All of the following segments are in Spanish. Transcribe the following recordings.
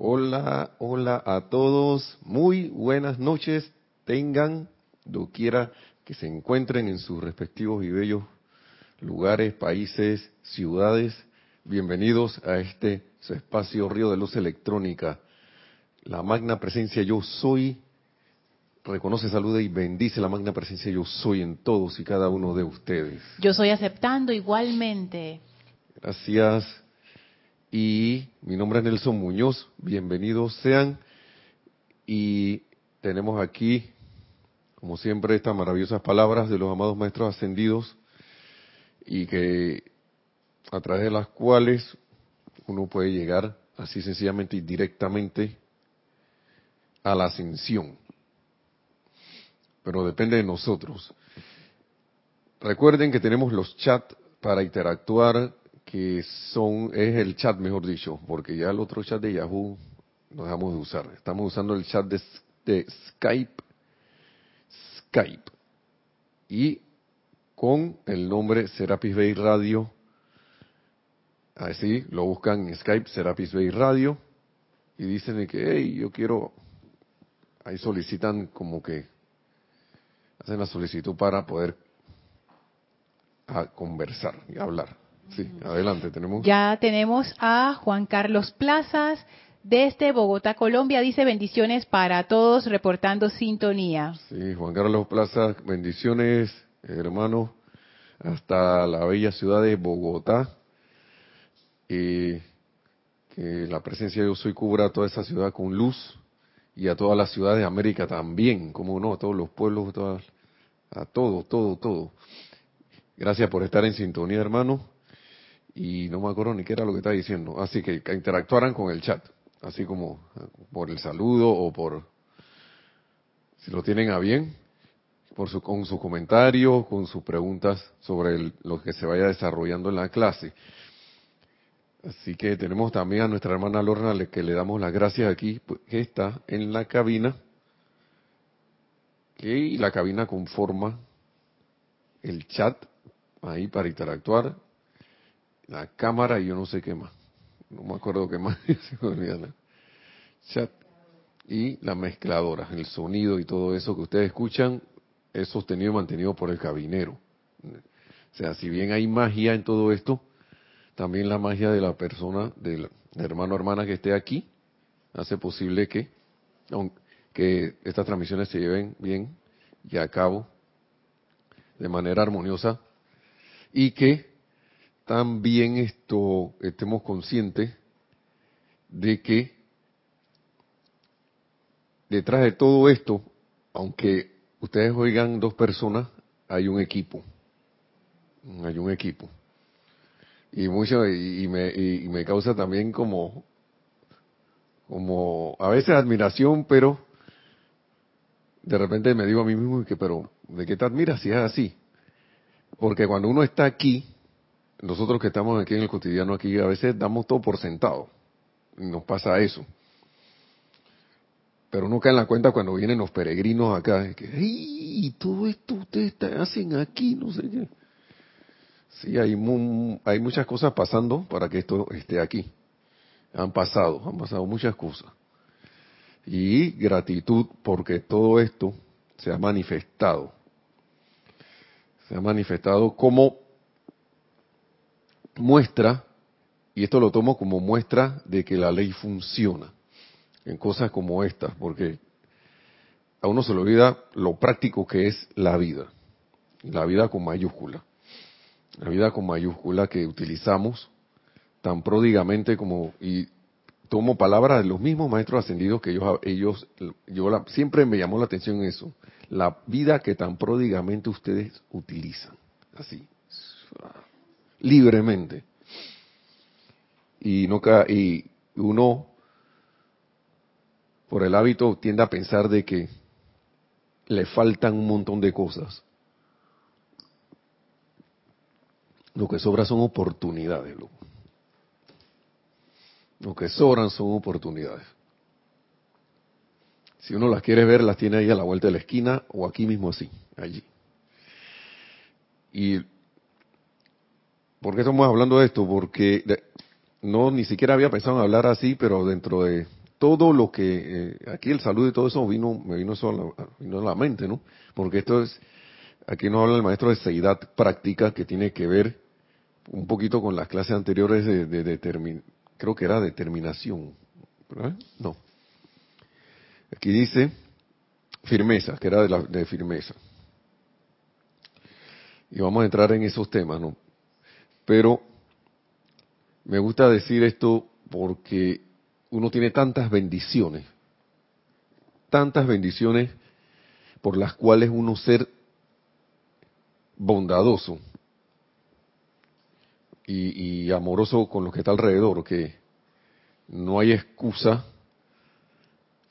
Hola, hola a todos. Muy buenas noches. Tengan, doquiera que se encuentren en sus respectivos y bellos lugares, países, ciudades. Bienvenidos a este su espacio Río de Luz Electrónica. La magna presencia yo soy. Reconoce, saluda y bendice la magna presencia yo soy en todos y cada uno de ustedes. Yo soy aceptando igualmente. Gracias. Y mi nombre es Nelson Muñoz. Bienvenidos sean. Y tenemos aquí, como siempre, estas maravillosas palabras de los amados maestros ascendidos y que a través de las cuales uno puede llegar así sencillamente y directamente a la ascensión. Pero depende de nosotros. Recuerden que tenemos los chats para interactuar, que son, es el chat mejor dicho, porque ya el otro chat de Yahoo no dejamos de usar. Estamos usando el chat de, Skype, Skype. Y con el nombre Serapis Bay Radio. Así lo buscan en Skype, Serapis Bay Radio. Y dicen que, hey, yo quiero. Ahí solicitan como que. Hacen la solicitud para poder a conversar y hablar. Sí, adelante, tenemos. Ya tenemos a Juan Carlos Plazas desde Bogotá, Colombia. Dice bendiciones para todos, reportando sintonía. Sí, Juan Carlos Plazas, bendiciones hermano, hasta la bella ciudad de Bogotá. Y que la presencia de Yo Soy cubra a toda esa ciudad con luz y a todas las ciudades de América también, como no, a todos los pueblos, a todo, todo, todo. Gracias por estar en sintonía, hermano. Y no me acuerdo ni qué era lo que estaba diciendo. Así que, interactuaran con el chat, así como por el saludo o por, si lo tienen a bien, por su, con sus comentarios, con sus preguntas sobre lo que se vaya desarrollando en la clase. Así que tenemos también a nuestra hermana Lorna, que le damos las gracias aquí, pues, que está en la cabina, que la cabina conforma el chat ahí para interactuar, la cámara y yo no sé qué más, no me acuerdo qué más, chat y la mezcladora, el sonido y todo eso que ustedes escuchan es sostenido y mantenido por el cabinero. O sea, si bien hay magia en todo esto, también la magia de la persona, del hermano o hermana que esté aquí, hace posible que, que estas transmisiones se lleven bien y a cabo de manera armoniosa y que también esto estemos conscientes de que detrás de todo esto, aunque ustedes oigan dos personas, hay un equipo. Hay un equipo. Y mucho, y, me, y, me causa también como, como, a veces admiración, pero de repente me digo a mí mismo que, pero, ¿de qué te admiras si es así? Porque cuando uno está aquí, nosotros que estamos aquí en el cotidiano aquí, a veces damos todo por sentado. Y nos pasa eso. Pero uno cae en la cuenta cuando vienen los peregrinos acá, que, ¡ay! Todo esto ustedes hacen aquí, no sé qué. Sí, hay, hay muchas cosas pasando para que esto esté aquí. Han pasado, han pasado muchas cosas. Y gratitud porque todo esto se ha manifestado. Se ha manifestado como muestra, y esto lo tomo como muestra de que la ley funciona en cosas como estas, porque a uno se le olvida lo práctico que es la vida, la vida con mayúscula, la vida con mayúscula que utilizamos tan pródigamente como, y tomo palabras de los mismos maestros ascendidos que ellos, ellos yo siempre me llamó la atención eso, la vida que tan pródigamente ustedes utilizan, así, libremente. Y, no, y uno por el hábito tiende a pensar de que le faltan un montón de cosas. Lo que sobra son oportunidades. Lo que sobran son oportunidades. Si uno las quiere ver, las tiene ahí a la vuelta de la esquina o aquí mismo así, allí. Y ¿por qué estamos hablando de esto? Porque no ni siquiera había pensado en hablar así, pero dentro de todo lo que eh, aquí el saludo y todo eso vino me vino eso a la, vino a la mente, ¿no? Porque esto es aquí nos habla el maestro de seidad práctica que tiene que ver un poquito con las clases anteriores de, de, creo que era determinación, ¿verdad? No. Aquí dice firmeza, que era de, la, de firmeza. Y vamos a entrar en esos temas, ¿no? Pero me gusta decir esto porque uno tiene tantas bendiciones, tantas bendiciones por las cuales uno ser bondadoso y, amoroso con lo que está alrededor, que no hay excusa,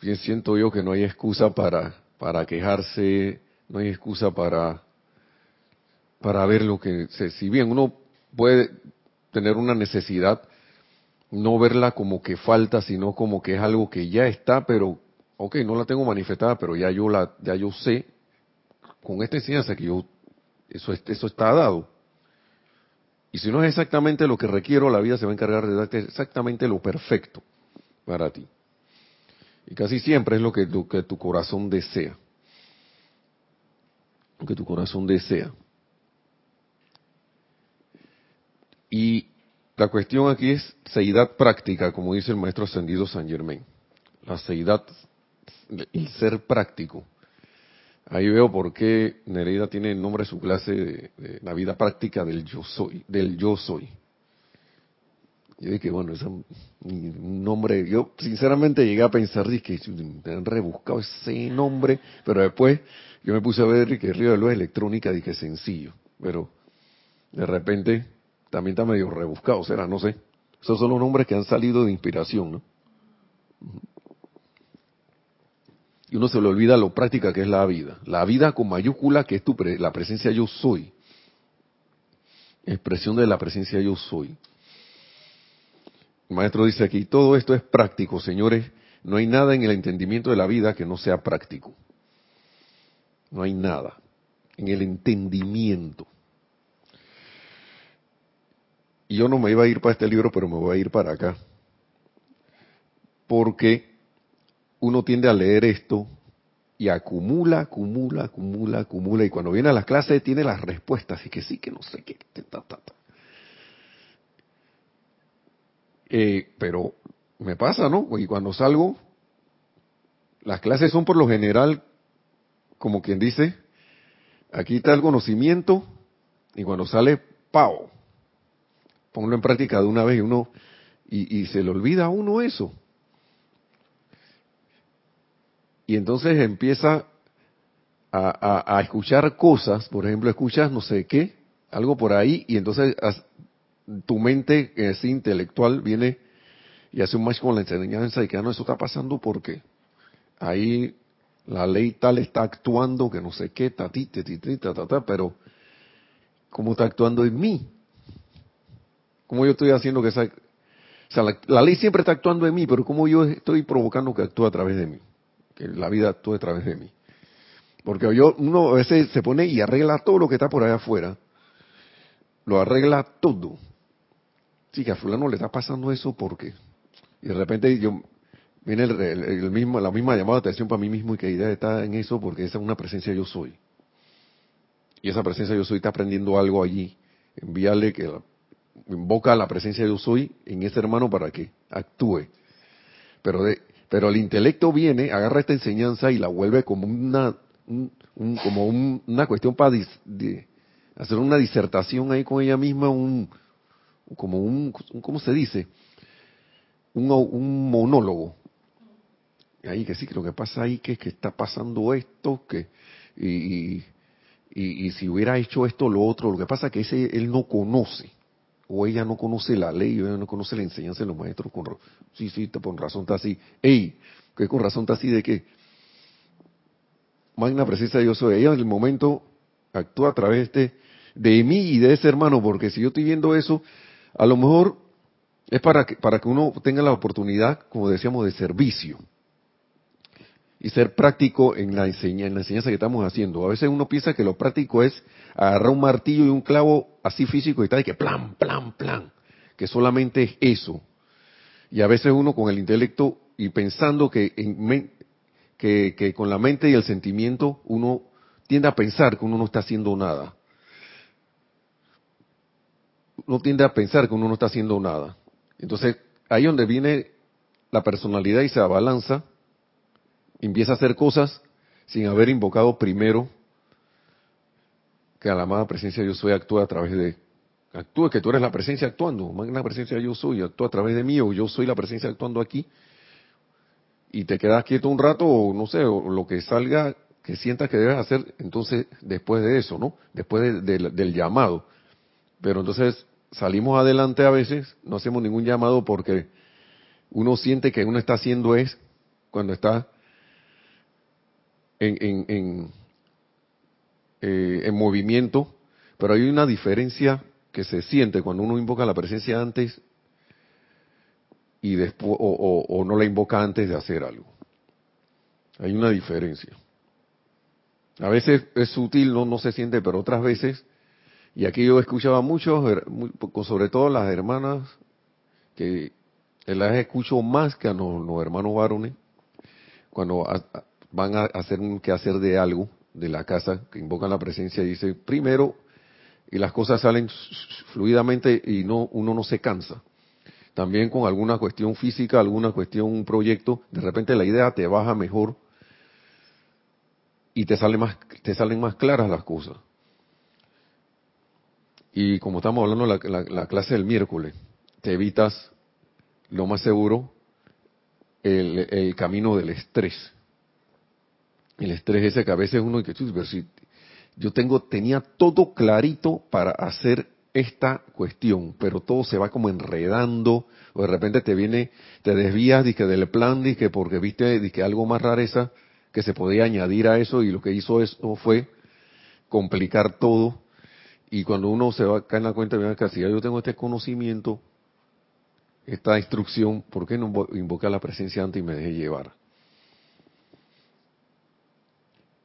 bien siento yo que no hay excusa para, para quejarse, no hay excusa para, para ver lo que, si bien uno puede tener una necesidad, no verla como que falta, sino como que es algo que ya está, pero, ok, no la tengo manifestada, pero ya yo la, ya yo sé, con esta enseñanza que yo, eso, eso está dado. Y si no es exactamente lo que requiero, la vida se va a encargar de darte exactamente lo perfecto para ti. Y casi siempre es lo que, lo que tu corazón desea. Lo que tu corazón desea. Y la cuestión aquí es seidad práctica, como dice el maestro ascendido San Germain. La seidad, el ser práctico. Ahí veo por qué Nereida tiene el nombre de su clase de, la vida práctica del yo soy, del yo soy. Yo dije, bueno, es un, nombre, yo sinceramente llegué a pensar, dije, han rebuscado ese nombre, pero después yo me puse a ver que Río de Luz Electrónica, dije, sencillo, pero de repente también está medio rebuscado, será, no sé. Esos son los nombres que han salido de inspiración, ¿no? Y uno se le olvida lo práctica que es la vida. La vida con mayúscula, que es tu la presencia yo soy. Expresión de la presencia yo soy. El maestro dice aquí, todo esto es práctico, señores. No hay nada en el entendimiento de la vida que no sea práctico. No hay nada. En el entendimiento. Y yo no me iba a ir para este libro, pero me voy a ir para acá. Porque uno tiende a leer esto y acumula, acumula, acumula, acumula. Y cuando viene a las clases tiene las respuestas. Y que sí, que no sé qué. Eh, pero me pasa, ¿no? Y cuando salgo, las clases son por lo general, como quien dice, aquí está el conocimiento y cuando sale, ¡pau! Ponlo en práctica de una vez y uno, y, se le olvida a uno eso. Y entonces empieza a, escuchar cosas, por ejemplo, escuchas no sé qué, algo por ahí, y entonces tu mente es intelectual viene y hace un match con la enseñanza de que ah, no, eso está pasando porque ahí la ley tal está actuando que no sé qué, ta, ti, ta, ta, ta, pero ¿cómo está actuando en mí? ¿Cómo yo estoy haciendo que esa... O sea, la, ley siempre está actuando en mí, pero ¿cómo yo estoy provocando que actúe a través de mí? Que la vida actúe a través de mí. Porque yo, uno a veces se pone y arregla todo lo que está por allá afuera. Lo arregla todo. Sí, que a fulano le está pasando eso porque... Y de repente yo viene el, mismo, la misma llamada de atención para mí mismo y que idea está en eso porque esa es una presencia yo soy. Y esa presencia yo soy está aprendiendo algo allí. Envíale que invoca la presencia de yo en ese hermano para que actúe. Pero, de, pero el intelecto viene, agarra esta enseñanza y la vuelve como una, como una cuestión para hacer una disertación ahí con ella misma, un, como un, ¿cómo se dice? Un, un monólogo. Ahí que sí, que lo que pasa ahí que es que está pasando esto, que y, y, y, si hubiera hecho esto lo otro, lo que pasa es que ese él no conoce o ella no conoce la ley, o ella no conoce la enseñanza de los maestros, con, sí, sí, con razón está así. Ey, que con razón está así de que magna presencia yo soy. Ella en el momento actúa a través de, de mí y de ese hermano, porque si yo estoy viendo eso, a lo mejor es para que, para que uno tenga la oportunidad, como decíamos, de servicio y ser práctico en la, enseñanza, en la enseñanza que estamos haciendo. A veces uno piensa que lo práctico es agarrar un martillo y un clavo así físico y tal, y que plan, plan, plan, que solamente es eso. Y a veces uno con el intelecto y pensando que, con la mente y el sentimiento uno tiende a pensar que uno no está haciendo nada. Uno tiende a pensar que uno no está haciendo nada. Entonces, ahí donde viene la personalidad y se abalanza, empieza a hacer cosas sin haber invocado primero que a la amada presencia yo soy actúa a través de actúe que tú eres la presencia actuando, la presencia yo soy, actúa a través de mí o yo soy la presencia actuando aquí y te quedas quieto un rato o no sé, o lo que salga que sientas que debes hacer entonces después de eso, ¿no? Después del llamado. Pero entonces salimos adelante a veces, no hacemos ningún llamado porque uno siente que uno está haciendo es cuando está en, en, eh, en, movimiento, pero hay una diferencia que se siente cuando uno invoca la presencia antes y después o, o, no la invoca antes de hacer algo. Hay una diferencia. A veces es sutil, no, no se siente, pero otras veces, y aquí yo escuchaba mucho, sobre todo las hermanas, que las escucho más que a los, hermanos varones, cuando van a hacer un quehacer de algo de la casa, que invocan la presencia y dicen, primero, y las cosas salen fluidamente y no uno no se cansa. También con alguna cuestión física, alguna cuestión, un proyecto, de repente la idea te baja mejor y te sale más, te salen más claras las cosas. Y como estamos hablando de la, la clase del miércoles, te evitas lo más seguro el, el camino del estrés el estrés ese que a veces uno que yo tengo tenía todo clarito para hacer esta cuestión, pero todo se va como enredando, o de repente te viene, te desvías que del plan, que porque viste que algo más rareza que se podía añadir a eso y lo que hizo eso fue complicar todo y cuando uno se va a caer en la cuenta, mira, que si yo tengo este conocimiento, esta instrucción, ¿por qué no invocar la presencia antes y me deje llevar?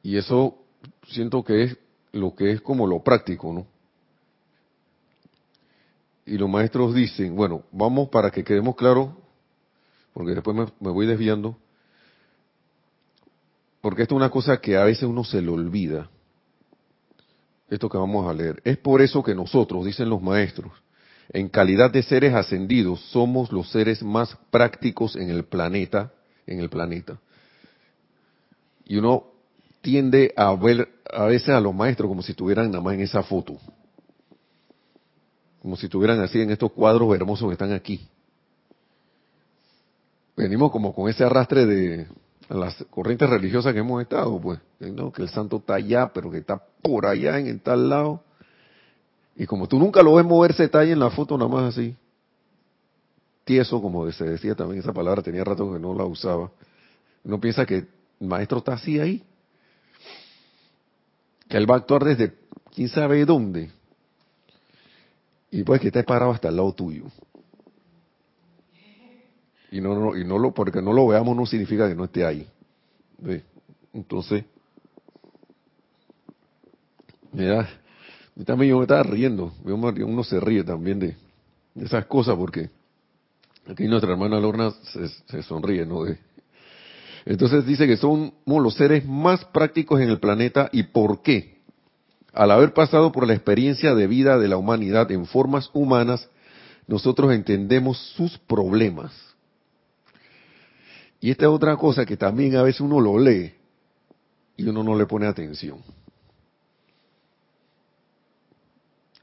Y eso siento que es lo que es como lo práctico, ¿no? Y los maestros dicen, bueno, vamos para que quedemos claros, porque después me, voy desviando, porque esto es una cosa que a veces uno se le olvida, esto que vamos a leer. Es por eso que nosotros, dicen los maestros, en calidad de seres ascendidos, somos los seres más prácticos en el planeta, en el planeta. Y uno tiende a ver a veces a los maestros como si estuvieran nada más en esa foto. Como si estuvieran así en estos cuadros hermosos que están aquí. Venimos como con ese arrastre de las corrientes religiosas que hemos estado, pues, ¿no? que el santo está allá, pero que está por allá en tal lado. Y como tú nunca lo ves moverse, está ahí en la foto nada más así. Tieso, como se decía también esa palabra, tenía rato que no la usaba. Uno piensa que el maestro está así ahí que él va a actuar desde quién sabe dónde. Y pues que esté parado hasta el lado tuyo. Y no, no, y no lo, porque no lo veamos no significa que no esté ahí. Entonces, mira, también yo me estaba riendo. Uno se ríe también de, esas cosas porque aquí nuestra hermana Lorna se, se sonríe, ¿no? De, entonces dice que somos los seres más prácticos en el planeta y ¿por qué? Al haber pasado por la experiencia de vida de la humanidad en formas humanas, nosotros entendemos sus problemas. Y esta es otra cosa que también a veces uno lo lee y uno no le pone atención.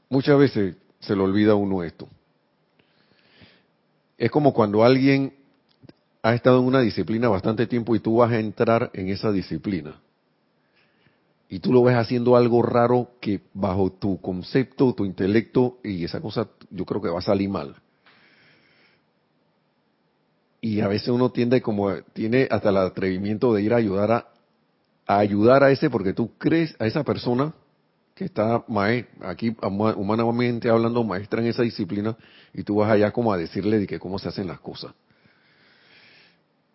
Muchas veces se le olvida a uno esto. Es como cuando alguien has estado en una disciplina bastante tiempo y tú vas a entrar en esa disciplina. Y tú lo ves haciendo algo raro que bajo tu concepto, tu intelecto y esa cosa yo creo que va a salir mal. Y a veces uno tiende como, tiene hasta el atrevimiento de ir a ayudar a, ayudar a ese porque tú crees a esa persona que está aquí humanamente hablando maestra en esa disciplina y tú vas allá como a decirle de que cómo se hacen las cosas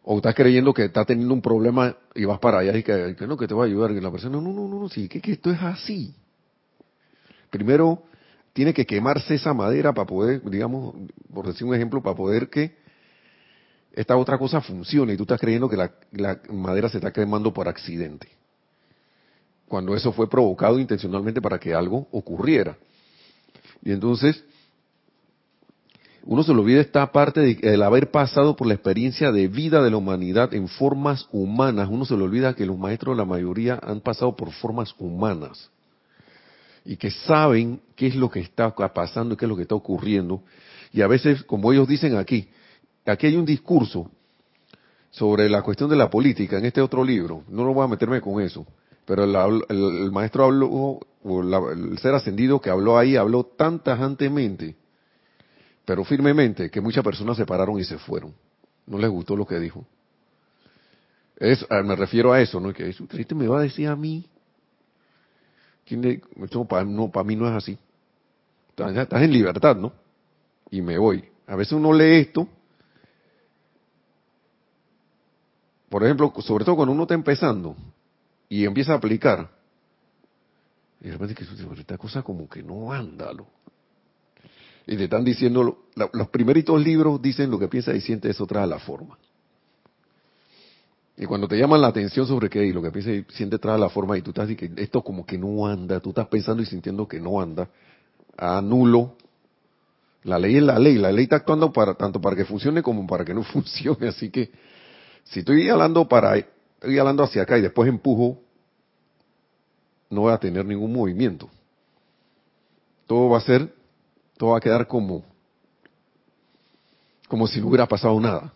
o estás creyendo que está teniendo un problema y vas para allá y que, no, que te va a ayudar, y la persona, no, no, no, no, sí, que, que esto es así. Primero, tiene que quemarse esa madera para poder, digamos, por decir un ejemplo, para poder que esta otra cosa funcione y tú estás creyendo que la, la madera se está quemando por accidente. Cuando eso fue provocado intencionalmente para que algo ocurriera. Y entonces, uno se le olvida esta parte de el haber pasado por la experiencia de vida de la humanidad en formas humanas. Uno se le olvida que los maestros, la mayoría, han pasado por formas humanas. Y que saben qué es lo que está pasando y qué es lo que está ocurriendo. Y a veces, como ellos dicen aquí, aquí hay un discurso sobre la cuestión de la política en este otro libro. No lo voy a meterme con eso. Pero el, maestro habló, o el ser ascendido que habló ahí, habló tan tajantemente pero firmemente, que muchas personas se pararon y se fueron. No les gustó lo que dijo. Es, me refiero a eso, ¿no? Que usted me va a decir a mí. ¿Quién para, no, para mí no es así. Estás en libertad, ¿no? Y me voy. A veces uno lee esto. Por ejemplo, sobre todo cuando uno está empezando y empieza a aplicar. Y de repente que esta cosa como que no anda, y te están diciendo, los primeritos libros dicen lo que piensa y siente, eso trae la forma. Y cuando te llaman la atención sobre qué y lo que piensa y siente trae la forma y tú estás diciendo esto como que no anda, tú estás pensando y sintiendo que no anda, anulo. La ley es la ley, la ley está actuando para tanto para que funcione como para que no funcione, así que si estoy hablando para estoy hablando hacia acá y después empujo no voy a tener ningún movimiento. Todo va a ser todo va a quedar como, como si no hubiera pasado nada.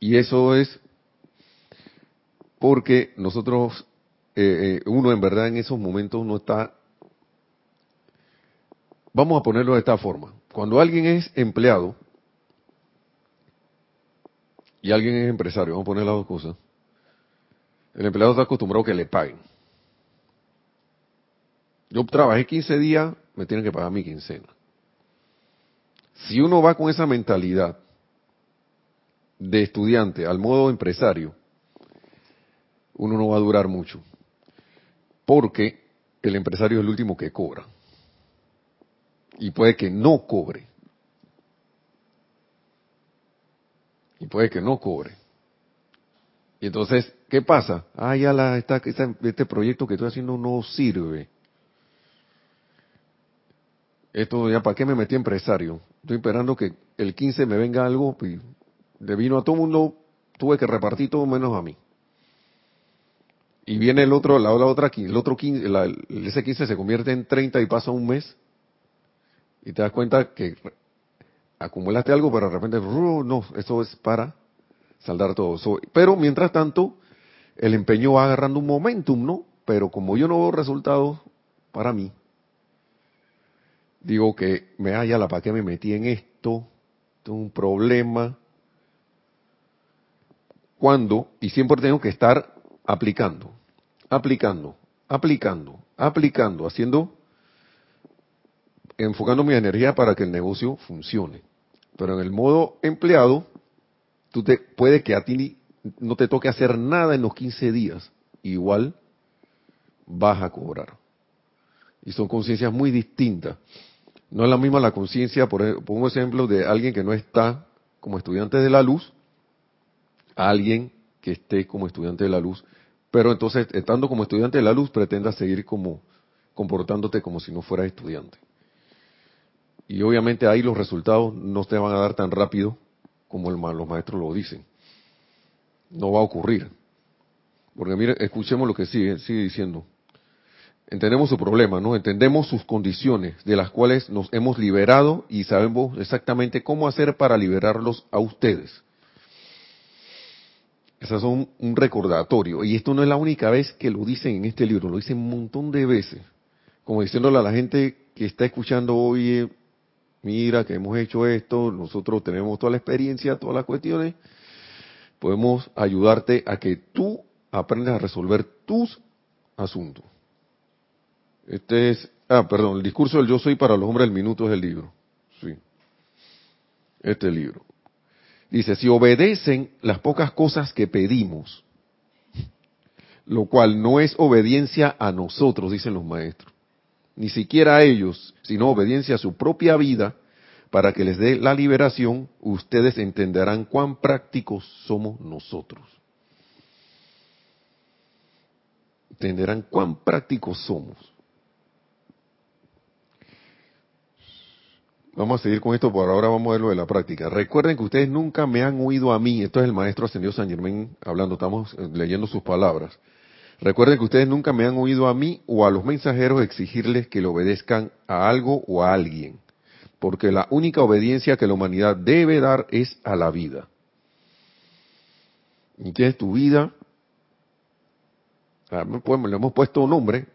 Y eso es porque nosotros, eh, eh, uno en verdad en esos momentos no está, vamos a ponerlo de esta forma, cuando alguien es empleado y alguien es empresario, vamos a poner las dos cosas, el empleado está acostumbrado a que le paguen. Yo trabajé 15 días, me tienen que pagar mi quincena. Si uno va con esa mentalidad de estudiante al modo empresario, uno no va a durar mucho. Porque el empresario es el último que cobra. Y puede que no cobre. Y puede que no cobre. Y entonces, ¿qué pasa? Ah, ya la, este proyecto que estoy haciendo no sirve esto ya para qué me metí empresario. Estoy esperando que el 15 me venga algo y de vino a todo mundo tuve que repartir todo menos a mí. Y viene el otro, la, otra, el otro 15, la, ese 15 se convierte en 30 y pasa un mes y te das cuenta que acumulaste algo, pero de repente, no, eso es para saldar todo. pero mientras tanto, el empeño va agarrando un momentum, ¿no? Pero como yo no veo resultados para mí, digo que me haya la para qué me metí en esto, tengo un problema. Cuando, y siempre tengo que estar aplicando, aplicando, aplicando, aplicando, haciendo, enfocando mi energía para que el negocio funcione. Pero en el modo empleado, tú te, puede que a ti no te toque hacer nada en los 15 días, igual vas a cobrar. Y son conciencias muy distintas. No es la misma la conciencia, por, pongo ejemplo, de alguien que no está como estudiante de la luz, a alguien que esté como estudiante de la luz, pero entonces, estando como estudiante de la luz, pretenda seguir como comportándote como si no fueras estudiante. Y obviamente ahí los resultados no te van a dar tan rápido como el, los maestros lo dicen. No va a ocurrir. Porque mire, escuchemos lo que sigue, sigue diciendo entendemos su problema, ¿no? Entendemos sus condiciones de las cuales nos hemos liberado y sabemos exactamente cómo hacer para liberarlos a ustedes. Esas son un recordatorio. Y esto no es la única vez que lo dicen en este libro, lo dicen un montón de veces. Como diciéndole a la gente que está escuchando hoy, mira que hemos hecho esto, nosotros tenemos toda la experiencia, todas las cuestiones, podemos ayudarte a que tú aprendas a resolver tus asuntos. Este es, ah, perdón, el discurso del yo soy para los hombres del minuto es el libro. Sí. Este libro. Dice, si obedecen las pocas cosas que pedimos, lo cual no es obediencia a nosotros, dicen los maestros, ni siquiera a ellos, sino obediencia a su propia vida, para que les dé la liberación, ustedes entenderán cuán prácticos somos nosotros. Entenderán cuán prácticos somos. Vamos a seguir con esto, por ahora vamos a ver lo de la práctica. Recuerden que ustedes nunca me han oído a mí, esto es el maestro ascendido San Germán hablando, estamos eh, leyendo sus palabras. Recuerden que ustedes nunca me han oído a mí o a los mensajeros exigirles que le obedezcan a algo o a alguien, porque la única obediencia que la humanidad debe dar es a la vida. Tienes tu vida, ah, le hemos puesto un nombre,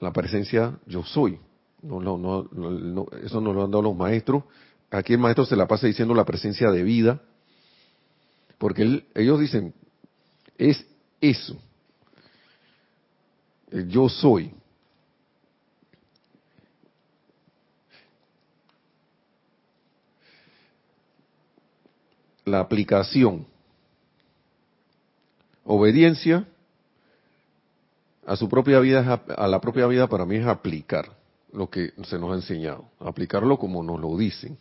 la presencia yo soy. No, no, no, eso nos lo han dado los maestros. Aquí el maestro se la pasa diciendo la presencia de vida, porque ellos dicen, es eso. El yo soy. La aplicación. Obediencia a su propia vida, a la propia vida para mí es aplicar lo que se nos ha enseñado, aplicarlo como nos lo dicen.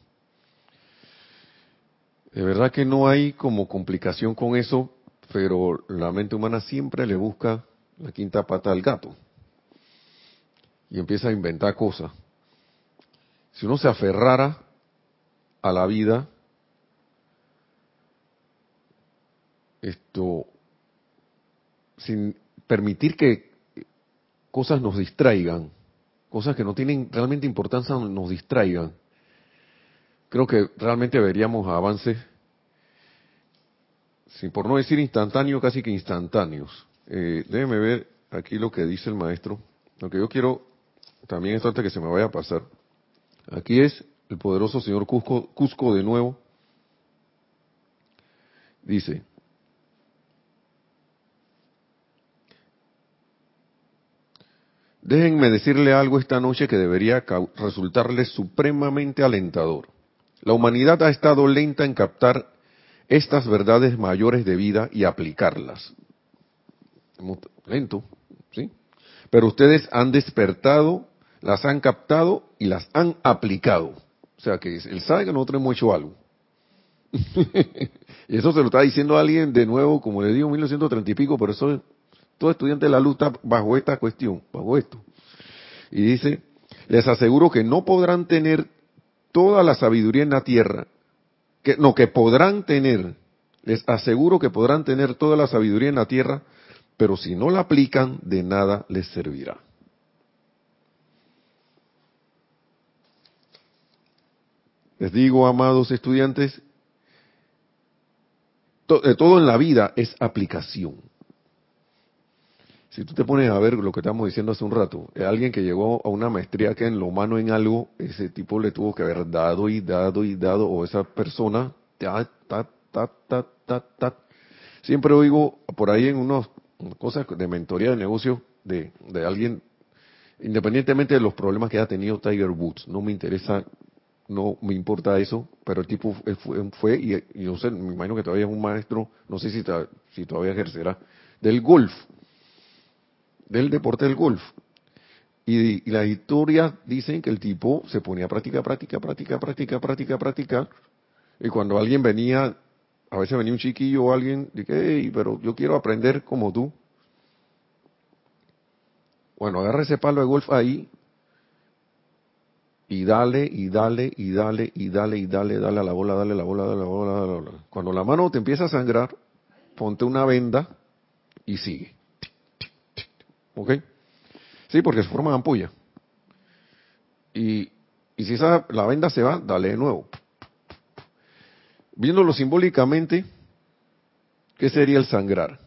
De verdad que no hay como complicación con eso, pero la mente humana siempre le busca la quinta pata al gato y empieza a inventar cosas. Si uno se aferrara a la vida, esto, sin permitir que cosas nos distraigan, cosas que no tienen realmente importancia nos distraigan, creo que realmente veríamos avances, sin por no decir instantáneos, casi que instantáneos. Eh, déjeme ver aquí lo que dice el maestro. Lo que yo quiero, también es antes que se me vaya a pasar. Aquí es el poderoso señor Cusco, Cusco de nuevo. Dice, Déjenme decirle algo esta noche que debería resultarle supremamente alentador. La humanidad ha estado lenta en captar estas verdades mayores de vida y aplicarlas. Lento, ¿sí? Pero ustedes han despertado, las han captado y las han aplicado. O sea que él sabe que nosotros hemos hecho algo. y eso se lo está diciendo alguien de nuevo, como le digo, 1930 y pico, pero eso todo estudiante de la luz está bajo esta cuestión, bajo esto. Y dice, les aseguro que no podrán tener toda la sabiduría en la tierra, que no, que podrán tener, les aseguro que podrán tener toda la sabiduría en la tierra, pero si no la aplican, de nada les servirá. Les digo, amados estudiantes, todo en la vida es aplicación. Si tú te pones a ver lo que estamos diciendo hace un rato, alguien que llegó a una maestría que en lo humano en algo, ese tipo le tuvo que haber dado y dado y dado, o esa persona, ta, ta, ta, ta, ta, ta. Siempre oigo por ahí en unas cosas de mentoría de negocio de, de alguien, independientemente de los problemas que haya tenido Tiger Woods, no me interesa, no me importa eso, pero el tipo fue, fue y, yo sé, me imagino que todavía es un maestro, no sé si, si todavía ejercerá, del golf del deporte del golf. Y, las historias dicen que el tipo se ponía a practicar, práctica, práctica, práctica, práctica, práctica. Y cuando alguien venía, a veces venía un chiquillo o alguien, dije, hey, pero yo quiero aprender como tú. Bueno, agarra ese palo de golf ahí y dale, y dale, y dale, y dale, y dale, dale la bola, dale a la bola, dale a la bola, dale a la bola. Cuando la mano te empieza a sangrar, ponte una venda y sigue. ¿Ok? Sí, porque se forman ampollas. Y, y si esa, la venda se va, dale de nuevo. Viéndolo simbólicamente, ¿qué sería el sangrar?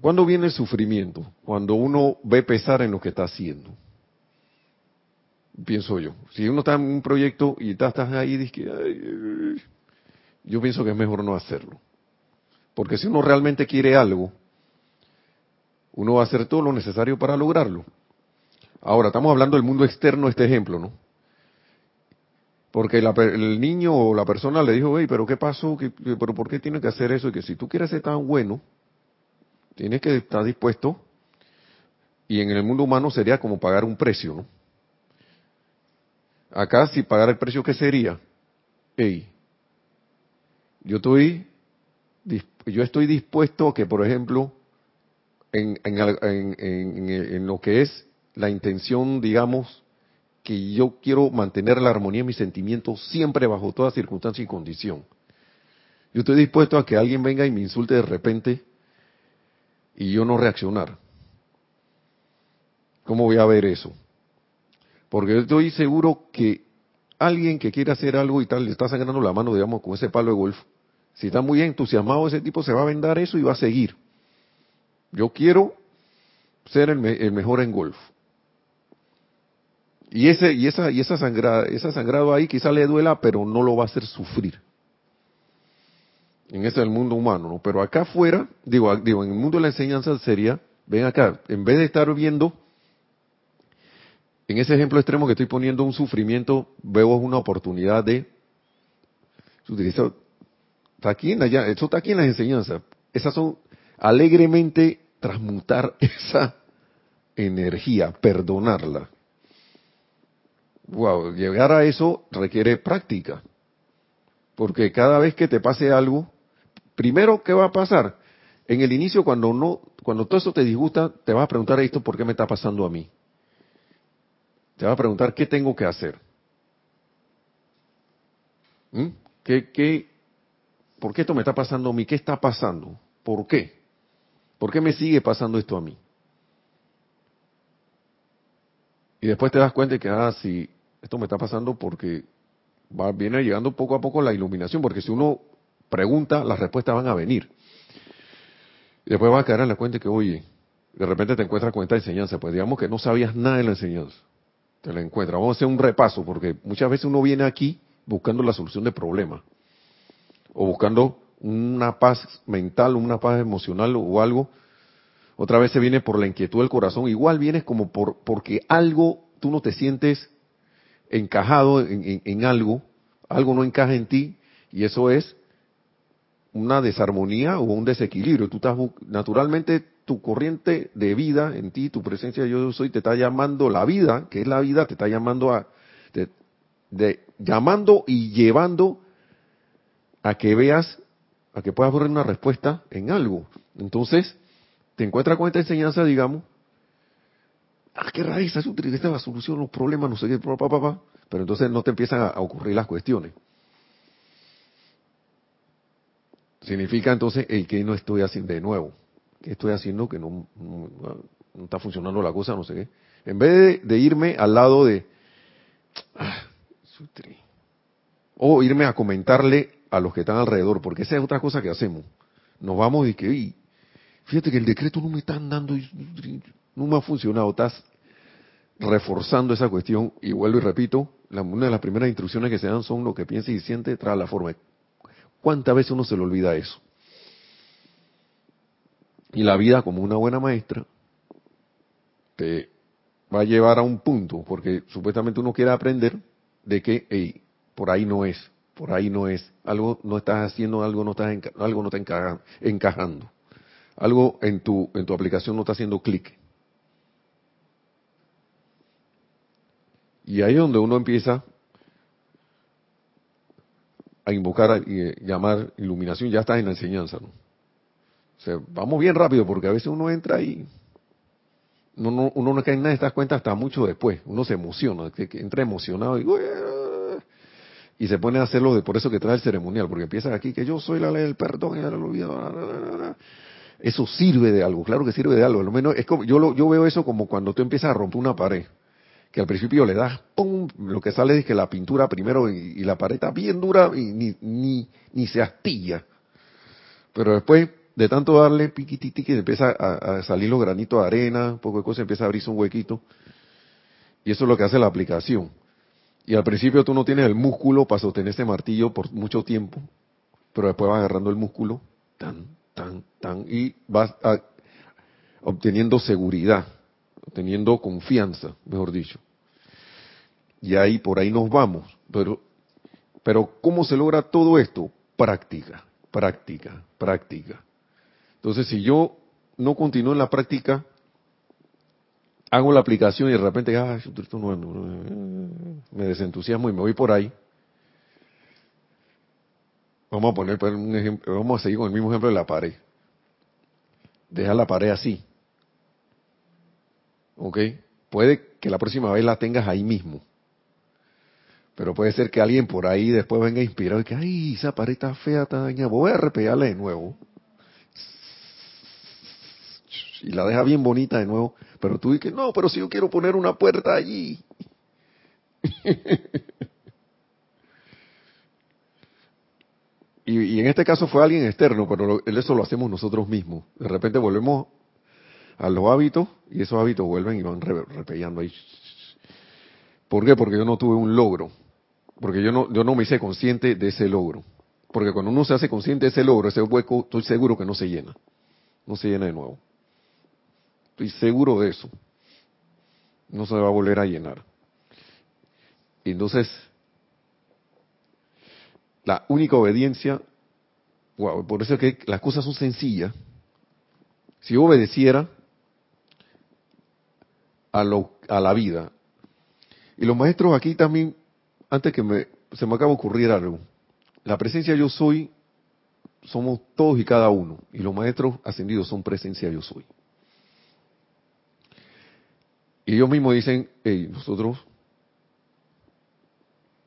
¿Cuándo viene el sufrimiento? Cuando uno ve pesar en lo que está haciendo. Pienso yo. Si uno está en un proyecto y estás, ahí, dice yo pienso que es mejor no hacerlo. Porque si uno realmente quiere algo, uno va a hacer todo lo necesario para lograrlo. Ahora, estamos hablando del mundo externo, este ejemplo, ¿no? Porque el niño o la persona le dijo, hey, pero ¿qué pasó? ¿Pero por qué tiene que hacer eso? Y que si tú quieres ser tan bueno, tienes que estar dispuesto, y en el mundo humano sería como pagar un precio, ¿no? Acá, si pagar el precio, ¿qué sería? Ey, yo estoy, yo estoy dispuesto a que, por ejemplo, en, en, lo que es la intención, digamos, que yo quiero mantener la armonía en mis sentimientos siempre bajo toda circunstancia y condición. Yo estoy dispuesto a que alguien venga y me insulte de repente y yo no reaccionar. ¿Cómo voy a ver eso? Porque estoy seguro que alguien que quiere hacer algo y tal, le está sangrando la mano, digamos, con ese palo de golf, si está muy entusiasmado ese tipo, se va a vendar eso y va a seguir. Yo quiero ser el, mejor en golf. Y ese y esa y esa sangrada, esa sangrado ahí quizá le duela, pero no lo va a hacer sufrir. En ese es el mundo humano, ¿no? Pero acá afuera, digo, digo, en el mundo de la enseñanza sería, ven acá, en vez de estar viendo en ese ejemplo extremo que estoy poniendo un sufrimiento, veo una oportunidad de utilizar está aquí en eso está aquí en las enseñanzas. Esas son alegremente transmutar esa energía, perdonarla. Wow, llegar a eso requiere práctica. Porque cada vez que te pase algo, primero, ¿qué va a pasar? En el inicio, cuando no, cuando todo eso te disgusta, te vas a preguntar esto, ¿por qué me está pasando a mí? Te vas a preguntar, ¿qué tengo que hacer? ¿Mm? ¿Qué, qué, ¿Por qué esto me está pasando a mí? ¿Qué está pasando? ¿Por qué? ¿Por qué me sigue pasando esto a mí? Y después te das cuenta de que, ah, sí, esto me está pasando porque va, viene llegando poco a poco la iluminación, porque si uno pregunta, las respuestas van a venir. Y después vas a caer en la cuenta que, oye, de repente te encuentras con esta enseñanza, pues digamos que no sabías nada de la enseñanza. Te la encuentras. Vamos a hacer un repaso, porque muchas veces uno viene aquí buscando la solución de problemas o buscando una paz mental, una paz emocional o algo, otra vez se viene por la inquietud del corazón, igual vienes como por porque algo tú no te sientes encajado en, algo, algo no encaja en ti y eso es una desarmonía o un desequilibrio. Tú estás naturalmente tu corriente de vida en ti, tu presencia yo soy te está llamando la vida, que es la vida, te está llamando a de, llamando y llevando a que veas, a que puedas ver una respuesta en algo. Entonces, te encuentras con esta enseñanza, digamos, ah, qué raíz, esta es la solución, los problemas, no sé qué, papá, papá, pero entonces no te empiezan a, ocurrir las cuestiones. Significa entonces, el que no estoy haciendo de nuevo, que estoy haciendo que no, no, está funcionando la cosa, no sé qué. En vez de, irme al lado de, ah, o irme a comentarle a los que están alrededor, porque esa es otra cosa que hacemos. Nos vamos y que, fíjate que el decreto no me están dando, no me ha funcionado, estás reforzando esa cuestión y vuelvo y repito, una de las primeras instrucciones que se dan son lo que piensa y siente tras la forma. ¿Cuántas veces uno se le olvida eso? Y la vida como una buena maestra te va a llevar a un punto, porque supuestamente uno quiere aprender de que hey, por ahí no es por ahí no es. Algo no estás haciendo, algo no estás algo no está encajando. Algo en tu en tu aplicación no está haciendo clic. Y ahí es donde uno empieza a invocar y llamar iluminación, ya está en la enseñanza, ¿no? O sea, vamos bien rápido porque a veces uno entra y uno no, uno no cae en nada de estas cuentas hasta mucho después. Uno se emociona, entra emocionado y y se pone a hacerlo de por eso que trae el ceremonial, porque empieza aquí que yo soy la ley del perdón y lo olvido. Eso sirve de algo, claro que sirve de algo. Lo menos es como, yo, lo, yo veo eso como cuando tú empiezas a romper una pared, que al principio le das pum, lo que sale es que la pintura primero y, la pared está bien dura y ni, ni, ni se astilla. Pero después de tanto darle piquititi que empieza a, salir los granitos de arena, un poco de cosas, empieza a abrirse un huequito. Y eso es lo que hace la aplicación. Y al principio tú no tienes el músculo para sostener ese martillo por mucho tiempo, pero después vas agarrando el músculo, tan, tan, tan, y vas obteniendo seguridad, obteniendo confianza, mejor dicho. Y ahí, por ahí nos vamos. Pero, pero ¿cómo se logra todo esto? Práctica, práctica, práctica. Entonces, si yo no continúo en la práctica, hago la aplicación y de repente, ah, me desentusiasmo y me voy por ahí. Vamos a poner pues, un ejemplo, vamos a seguir con el mismo ejemplo de la pared. Deja la pared así. ¿Ok? Puede que la próxima vez la tengas ahí mismo. Pero puede ser que alguien por ahí después venga inspirado y que, ay, esa pared está fea, está dañada, voy a repegarla de nuevo. Y la deja bien bonita de nuevo. Pero tú dices, no, pero si yo quiero poner una puerta allí. y, en este caso fue alguien externo, pero eso lo hacemos nosotros mismos. De repente volvemos a los hábitos y esos hábitos vuelven y van re- repellando ahí. ¿Por qué? Porque yo no tuve un logro. Porque yo no, yo no me hice consciente de ese logro. Porque cuando uno se hace consciente de ese logro, ese hueco, estoy seguro que no se llena. No se llena de nuevo. Estoy seguro de eso. No se va a volver a llenar. Entonces, la única obediencia, wow, por eso es que las cosas son sencillas. Si yo obedeciera a, lo, a la vida, y los maestros aquí también, antes que me, se me acaba de ocurrir algo, la presencia yo soy, somos todos y cada uno, y los maestros ascendidos son presencia yo soy. Y ellos mismos dicen, hey, nosotros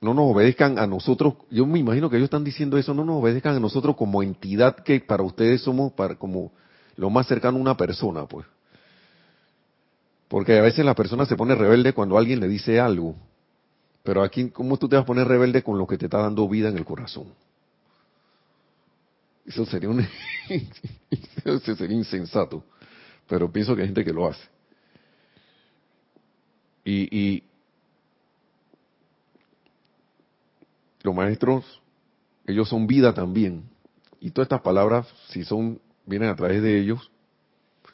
no nos obedezcan a nosotros, yo me imagino que ellos están diciendo eso, no nos obedezcan a nosotros como entidad que para ustedes somos para, como lo más cercano a una persona, pues. Porque a veces la persona se pone rebelde cuando alguien le dice algo. Pero aquí, ¿cómo tú te vas a poner rebelde con lo que te está dando vida en el corazón? Eso sería un, eso sería insensato. Pero pienso que hay gente que lo hace. Y, y los maestros, ellos son vida también. Y todas estas palabras, si son, vienen a través de ellos,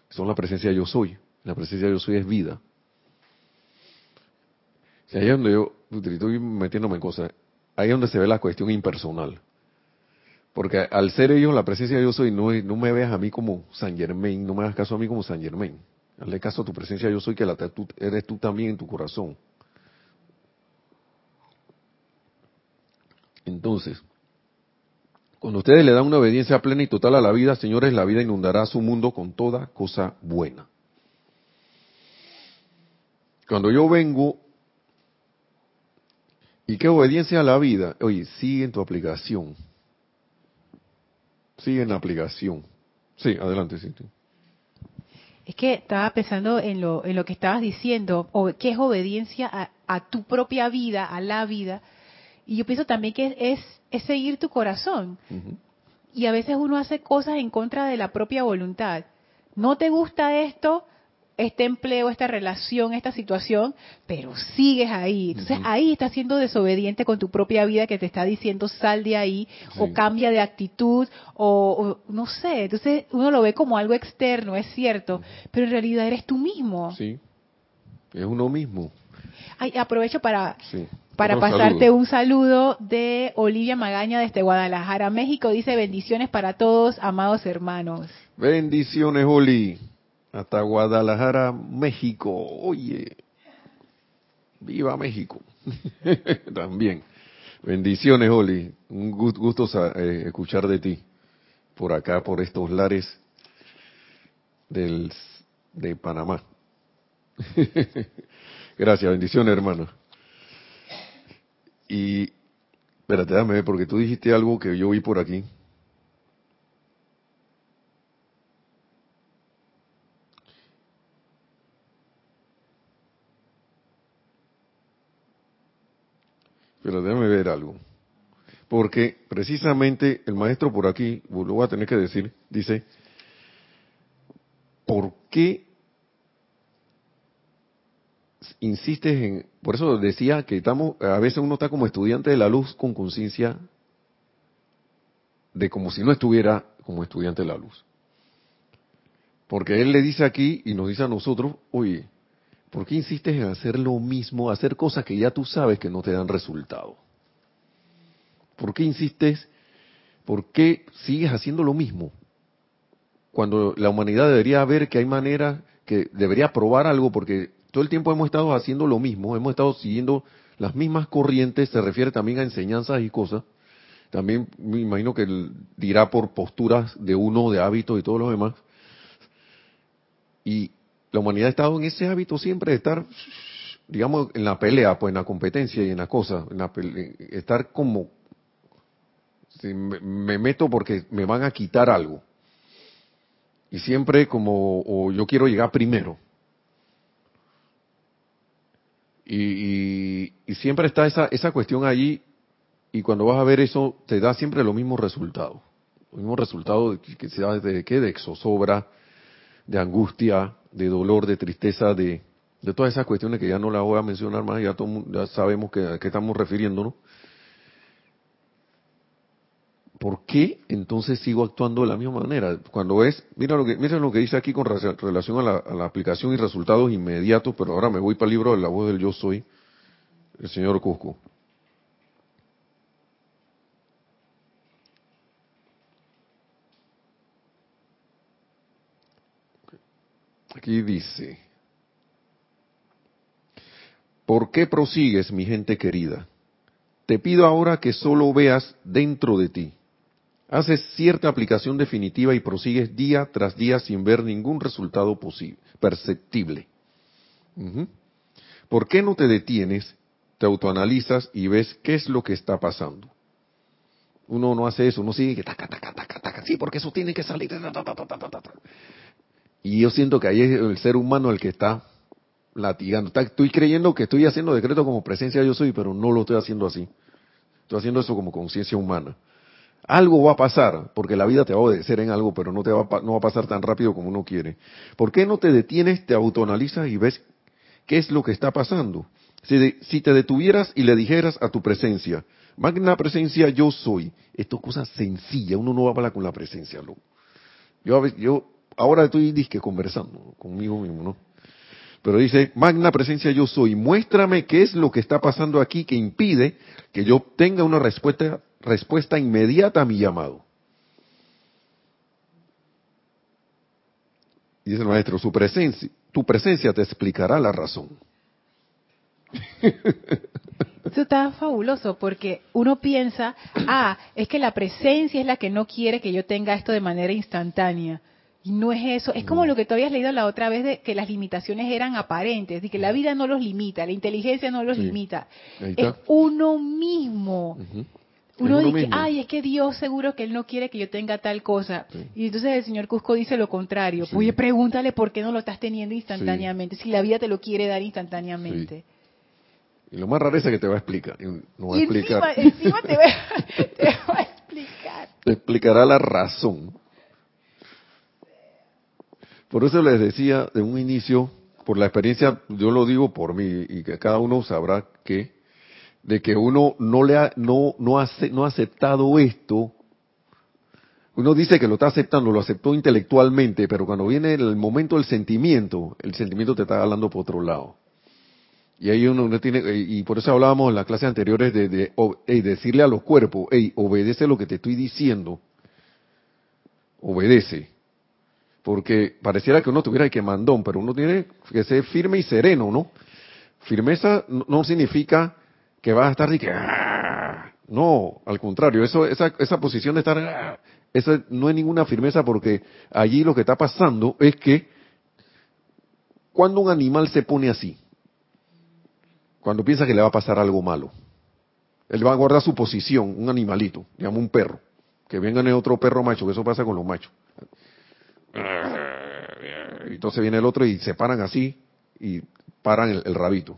son la presencia de yo soy. La presencia de yo soy es vida. Y ahí es donde yo, estoy metiéndome en cosas, ahí es donde se ve la cuestión impersonal. Porque al ser ellos la presencia de yo soy, no, no me veas a mí como San Germain, no me hagas caso a mí como San Germain. Hazle caso a tu presencia yo soy, que la, eres tú también en tu corazón. Entonces, cuando ustedes le dan una obediencia plena y total a la vida, señores, la vida inundará su mundo con toda cosa buena. Cuando yo vengo y qué obediencia a la vida, oye, sigue en tu aplicación. Sigue en la aplicación. Sí, adelante, sí. Es que estaba pensando en lo, en lo que estabas diciendo, o qué es obediencia a, a tu propia vida, a la vida. Y yo pienso también que es, es seguir tu corazón. Y a veces uno hace cosas en contra de la propia voluntad. No te gusta esto, este empleo, esta relación, esta situación, pero sigues ahí. Entonces ahí estás siendo desobediente con tu propia vida que te está diciendo sal de ahí o cambia de actitud o, o no sé. Entonces uno lo ve como algo externo, es cierto, pero en realidad eres tú mismo. Sí. Es uno mismo. Ay, aprovecho para Sí. para pasarte saludo. un saludo de Olivia Magaña desde Guadalajara, México. Dice bendiciones para todos, amados hermanos. Bendiciones, Oli. Hasta Guadalajara, México. Oye. Viva México. También. Bendiciones, Oli. Un gu- gusto eh, escuchar de ti. Por acá, por estos lares del, de Panamá. Gracias, bendiciones, hermano. Y, espérate, dame ver, porque tú dijiste algo que yo vi por aquí. Pero déjame ver algo. Porque precisamente el maestro por aquí, lo voy a tener que decir, dice, ¿por qué insistes en, por eso decía que estamos, a veces uno está como estudiante de la luz con conciencia de como si no estuviera como estudiante de la luz. Porque él le dice aquí y nos dice a nosotros, oye, ¿por qué insistes en hacer lo mismo, hacer cosas que ya tú sabes que no te dan resultado? ¿Por qué insistes? ¿Por qué sigues haciendo lo mismo? Cuando la humanidad debería ver que hay manera, que debería probar algo porque Todo el tiempo hemos estado haciendo lo mismo, hemos estado siguiendo las mismas corrientes, se refiere también a enseñanzas y cosas. También me imagino que dirá por posturas de uno, de hábitos y todo lo demás. Y la humanidad ha estado en ese hábito siempre de estar, digamos, en la pelea, pues en la competencia y en la cosa, en la estar como, si me, meto porque me van a quitar algo. Y siempre como, o yo quiero llegar primero. Y, y, siempre está esa, esa cuestión allí, y cuando vas a ver eso, te da siempre los mismos resultados. Los mismos resultados, que sea de qué, de exosobra, de angustia, de dolor, de tristeza, de, de todas esas cuestiones que ya no las voy a mencionar más, ya, todo, ya sabemos que, a qué estamos refiriéndonos. ¿Por qué entonces sigo actuando de la misma manera? Cuando es, mira lo que, mira lo que dice aquí con relación a la, a la aplicación y resultados inmediatos, pero ahora me voy para el libro de la voz del yo soy, el señor Cusco. Aquí dice, ¿por qué prosigues, mi gente querida? Te pido ahora que solo veas dentro de ti. Haces cierta aplicación definitiva y prosigues día tras día sin ver ningún resultado perceptible. ¿Por qué no te detienes, te autoanalizas y ves qué es lo que está pasando? Uno no hace eso, uno sigue que taca, taca, taca, taca, sí, porque eso tiene que salir. Y yo siento que ahí es el ser humano el que está latigando. Estoy creyendo que estoy haciendo decreto como presencia yo soy, pero no lo estoy haciendo así. Estoy haciendo eso como conciencia humana. Algo va a pasar, porque la vida te va a obedecer en algo, pero no, te va, a, no va a pasar tan rápido como uno quiere. ¿Por qué no te detienes, te autoanalizas y ves qué es lo que está pasando? Si, si te detuvieras y le dijeras a tu presencia, magna presencia yo soy, esto es cosa sencilla, uno no va a hablar con la presencia, loco. Yo, yo ahora estoy disque conversando conmigo mismo, ¿no? Pero dice, magna presencia yo soy, muéstrame qué es lo que está pasando aquí que impide que yo tenga una respuesta, respuesta inmediata a mi llamado. Dice el maestro, su presencia, tu presencia te explicará la razón. Eso está fabuloso porque uno piensa, ah, es que la presencia es la que no quiere que yo tenga esto de manera instantánea. Y no es eso, es como lo que tú habías leído la otra vez de que las limitaciones eran aparentes, de que la vida no los limita, la inteligencia no los limita. Es uno mismo. Uno dice, ay, es que Dios seguro que Él no quiere que yo tenga tal cosa. Y entonces el señor Cusco dice lo contrario. Oye, pregúntale por qué no lo estás teniendo instantáneamente, si la vida te lo quiere dar instantáneamente. Y lo más raro es que te va a explicar. No va a explicar. Encima, encima te, va, te va a explicar. Te explicará la razón por eso les decía de un inicio, por la experiencia, yo lo digo por mí y que cada uno sabrá que, de que uno no le ha, no, no ha, no ha aceptado esto, uno dice que lo está aceptando, lo aceptó intelectualmente, pero cuando viene el momento del sentimiento, el sentimiento te está hablando por otro lado. Y ahí uno no tiene, y por eso hablábamos en las clases anteriores de, de decirle a los cuerpos, hey, obedece lo que te estoy diciendo, obedece porque pareciera que uno tuviera que mandón, pero uno tiene que ser firme y sereno, ¿no? Firmeza no significa que vas a estar de que, ¡ah! no, al contrario, eso, esa, esa posición de estar, ¡ah! esa no es ninguna firmeza porque allí lo que está pasando es que cuando un animal se pone así, cuando piensa que le va a pasar algo malo, él va a guardar su posición, un animalito, digamos un perro, que venga otro perro macho, que eso pasa con los machos entonces viene el otro y se paran así y paran el, rabito.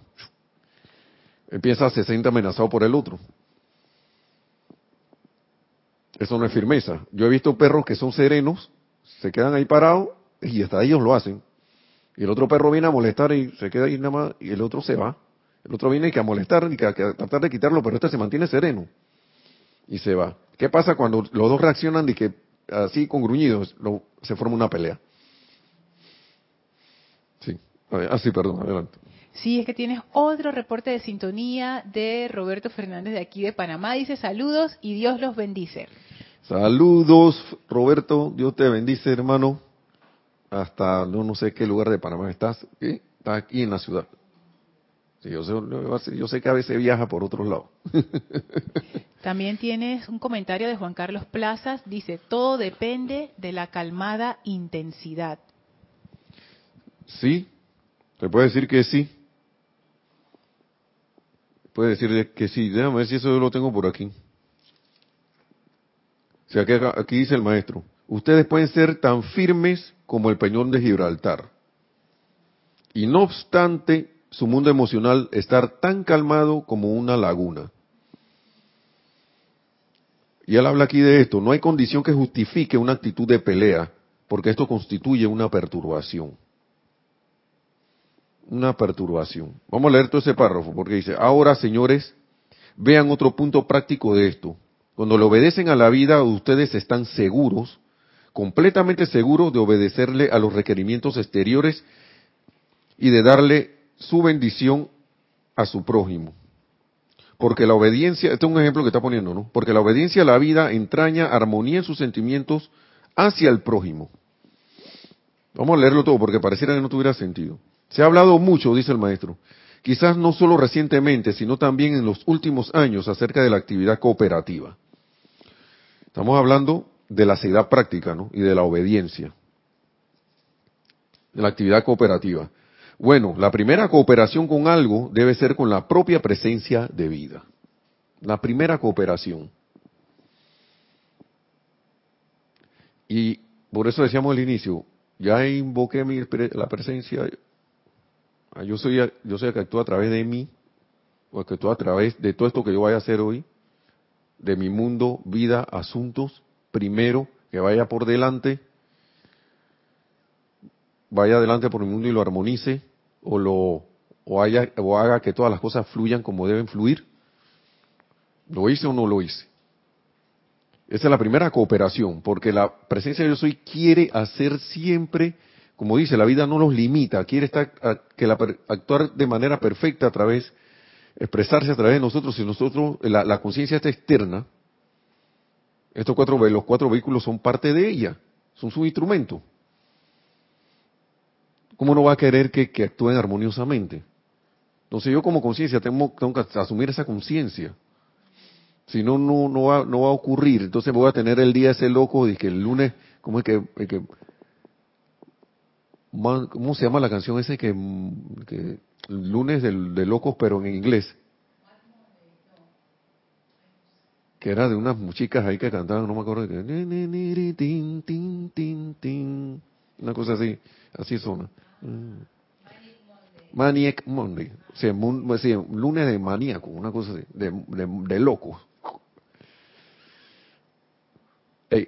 Empieza, se siente amenazado por el otro. Eso no es firmeza. Yo he visto perros que son serenos, se quedan ahí parados y hasta ellos lo hacen. Y el otro perro viene a molestar y se queda ahí nada más y el otro se va. El otro viene que a molestar y que a, tratar de quitarlo, pero este se mantiene sereno y se va. ¿Qué pasa cuando los dos reaccionan y que así con gruñidos se forma una pelea? Ah, sí, perdón, adelante. Sí, es que tienes otro reporte de sintonía de Roberto Fernández de aquí de Panamá. Dice saludos y Dios los bendice. Saludos, Roberto. Dios te bendice, hermano. Hasta no, no sé qué lugar de Panamá estás. está aquí en la ciudad. Yo, sé, yo sé que a veces viaja por otros lados. También tienes un comentario de Juan Carlos Plazas, dice, todo depende de la calmada intensidad. Sí, te puede decir que sí. Puede decir que sí. Déjame ver si eso yo lo tengo por aquí. O sea, que aquí dice el maestro, ustedes pueden ser tan firmes como el peñón de Gibraltar. Y no obstante, su mundo emocional estar tan calmado como una laguna. Y él habla aquí de esto, no hay condición que justifique una actitud de pelea, porque esto constituye una perturbación. Una perturbación. Vamos a leer todo ese párrafo, porque dice, ahora señores, vean otro punto práctico de esto. Cuando le obedecen a la vida, ustedes están seguros, completamente seguros de obedecerle a los requerimientos exteriores y de darle su bendición a su prójimo. Porque la obediencia, este es un ejemplo que está poniendo, ¿no? Porque la obediencia a la vida entraña armonía en sus sentimientos hacia el prójimo. Vamos a leerlo todo porque pareciera que no tuviera sentido. Se ha hablado mucho, dice el maestro, quizás no solo recientemente, sino también en los últimos años acerca de la actividad cooperativa. Estamos hablando de la seguridad práctica ¿no? y de la obediencia, de la actividad cooperativa. Bueno, la primera cooperación con algo debe ser con la propia presencia de vida. La primera cooperación. Y por eso decíamos al inicio, ya invoqué mi, la presencia, ah, yo soy, yo soy el que actúa a través de mí, o el que actúa a través de todo esto que yo vaya a hacer hoy, de mi mundo, vida, asuntos, primero, que vaya por delante, vaya adelante por el mundo y lo armonice, o lo o, haya, o haga que todas las cosas fluyan como deben fluir? ¿Lo hice o no lo hice? Esa es la primera cooperación, porque la presencia de yo soy quiere hacer siempre, como dice, la vida no nos limita, quiere estar, que la, actuar de manera perfecta a través, expresarse a través de nosotros, y nosotros, la, la conciencia está externa, estos cuatro, los cuatro vehículos son parte de ella, son su instrumento. ¿Cómo no va a querer que, actúen armoniosamente? Entonces yo como conciencia tengo, que asumir esa conciencia. Si no, no, no va, no va a ocurrir. Entonces voy a tener el día ese loco de que el lunes, ¿cómo es que, ¿cómo se llama la canción ese que, que lunes de, locos pero en inglés? Que era de unas chicas ahí que cantaban, no me acuerdo, que, una cosa así, así suena. Mm. Maniac Monday. O sea, lunes de maníaco, una cosa así, de, locos.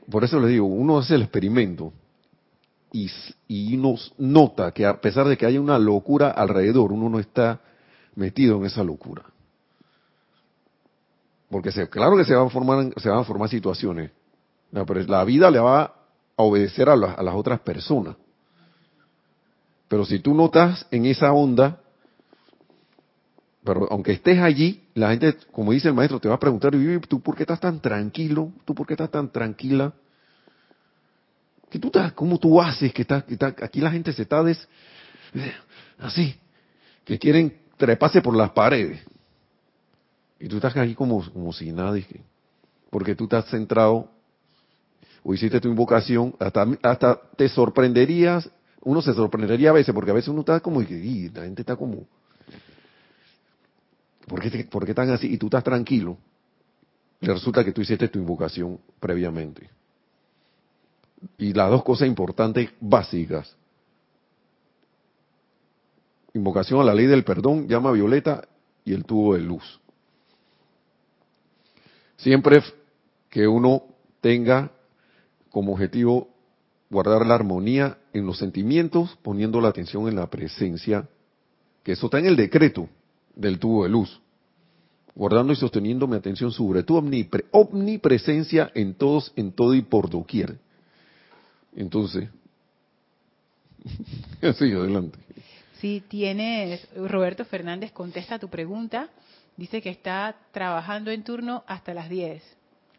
por eso les digo, uno hace el experimento y, y uno nota que a pesar de que haya una locura alrededor, uno no está metido en esa locura. Porque se, claro que se van a formar, se van a formar situaciones, pero la vida le va a obedecer a, a las otras personas. Pero si tú no estás en esa onda, pero aunque estés allí, la gente, como dice el maestro, te va a preguntar, ¿tú por qué estás tan tranquilo? ¿Tú por qué estás tan tranquila? ¿Qué tú estás, ¿Cómo tú haces que estás, aquí la gente se está des, así, que quieren trepase por las paredes? Y tú estás aquí como, como si nada, porque tú estás centrado o hiciste tu invocación, hasta, hasta te sorprenderías uno se sorprendería a veces, porque a veces uno está como, y la gente está como, ¿por qué, ¿por qué están así? Y tú estás tranquilo. Y resulta que tú hiciste tu invocación previamente. Y las dos cosas importantes, básicas. Invocación a la ley del perdón, llama violeta y el tubo de luz. Siempre que uno tenga como objetivo guardar la armonía en los sentimientos, poniendo la atención en la presencia, que eso está en el decreto del tubo de luz, guardando y sosteniendo mi atención sobre tu omnipresencia en todos, en todo y por doquier. Entonces, sí, adelante. Sí, tienes, Roberto Fernández contesta tu pregunta, dice que está trabajando en turno hasta las 10.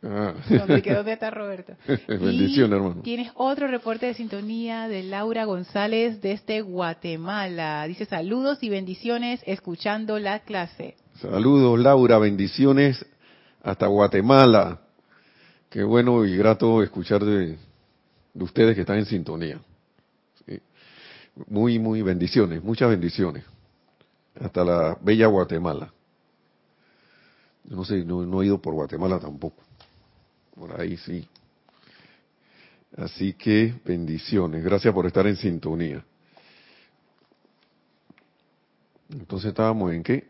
Ah. ¿Dónde, está Roberto? Bendición, hermano. Tienes otro reporte de sintonía de Laura González desde Guatemala. Dice saludos y bendiciones escuchando la clase. Saludos, Laura, bendiciones hasta Guatemala. Qué bueno y grato escuchar de, ustedes que están en sintonía. Muy, muy bendiciones, muchas bendiciones. Hasta la bella Guatemala. No sé, no he ido por Guatemala tampoco. Por ahí sí. Así que bendiciones. Gracias por estar en sintonía. Entonces estábamos en qué?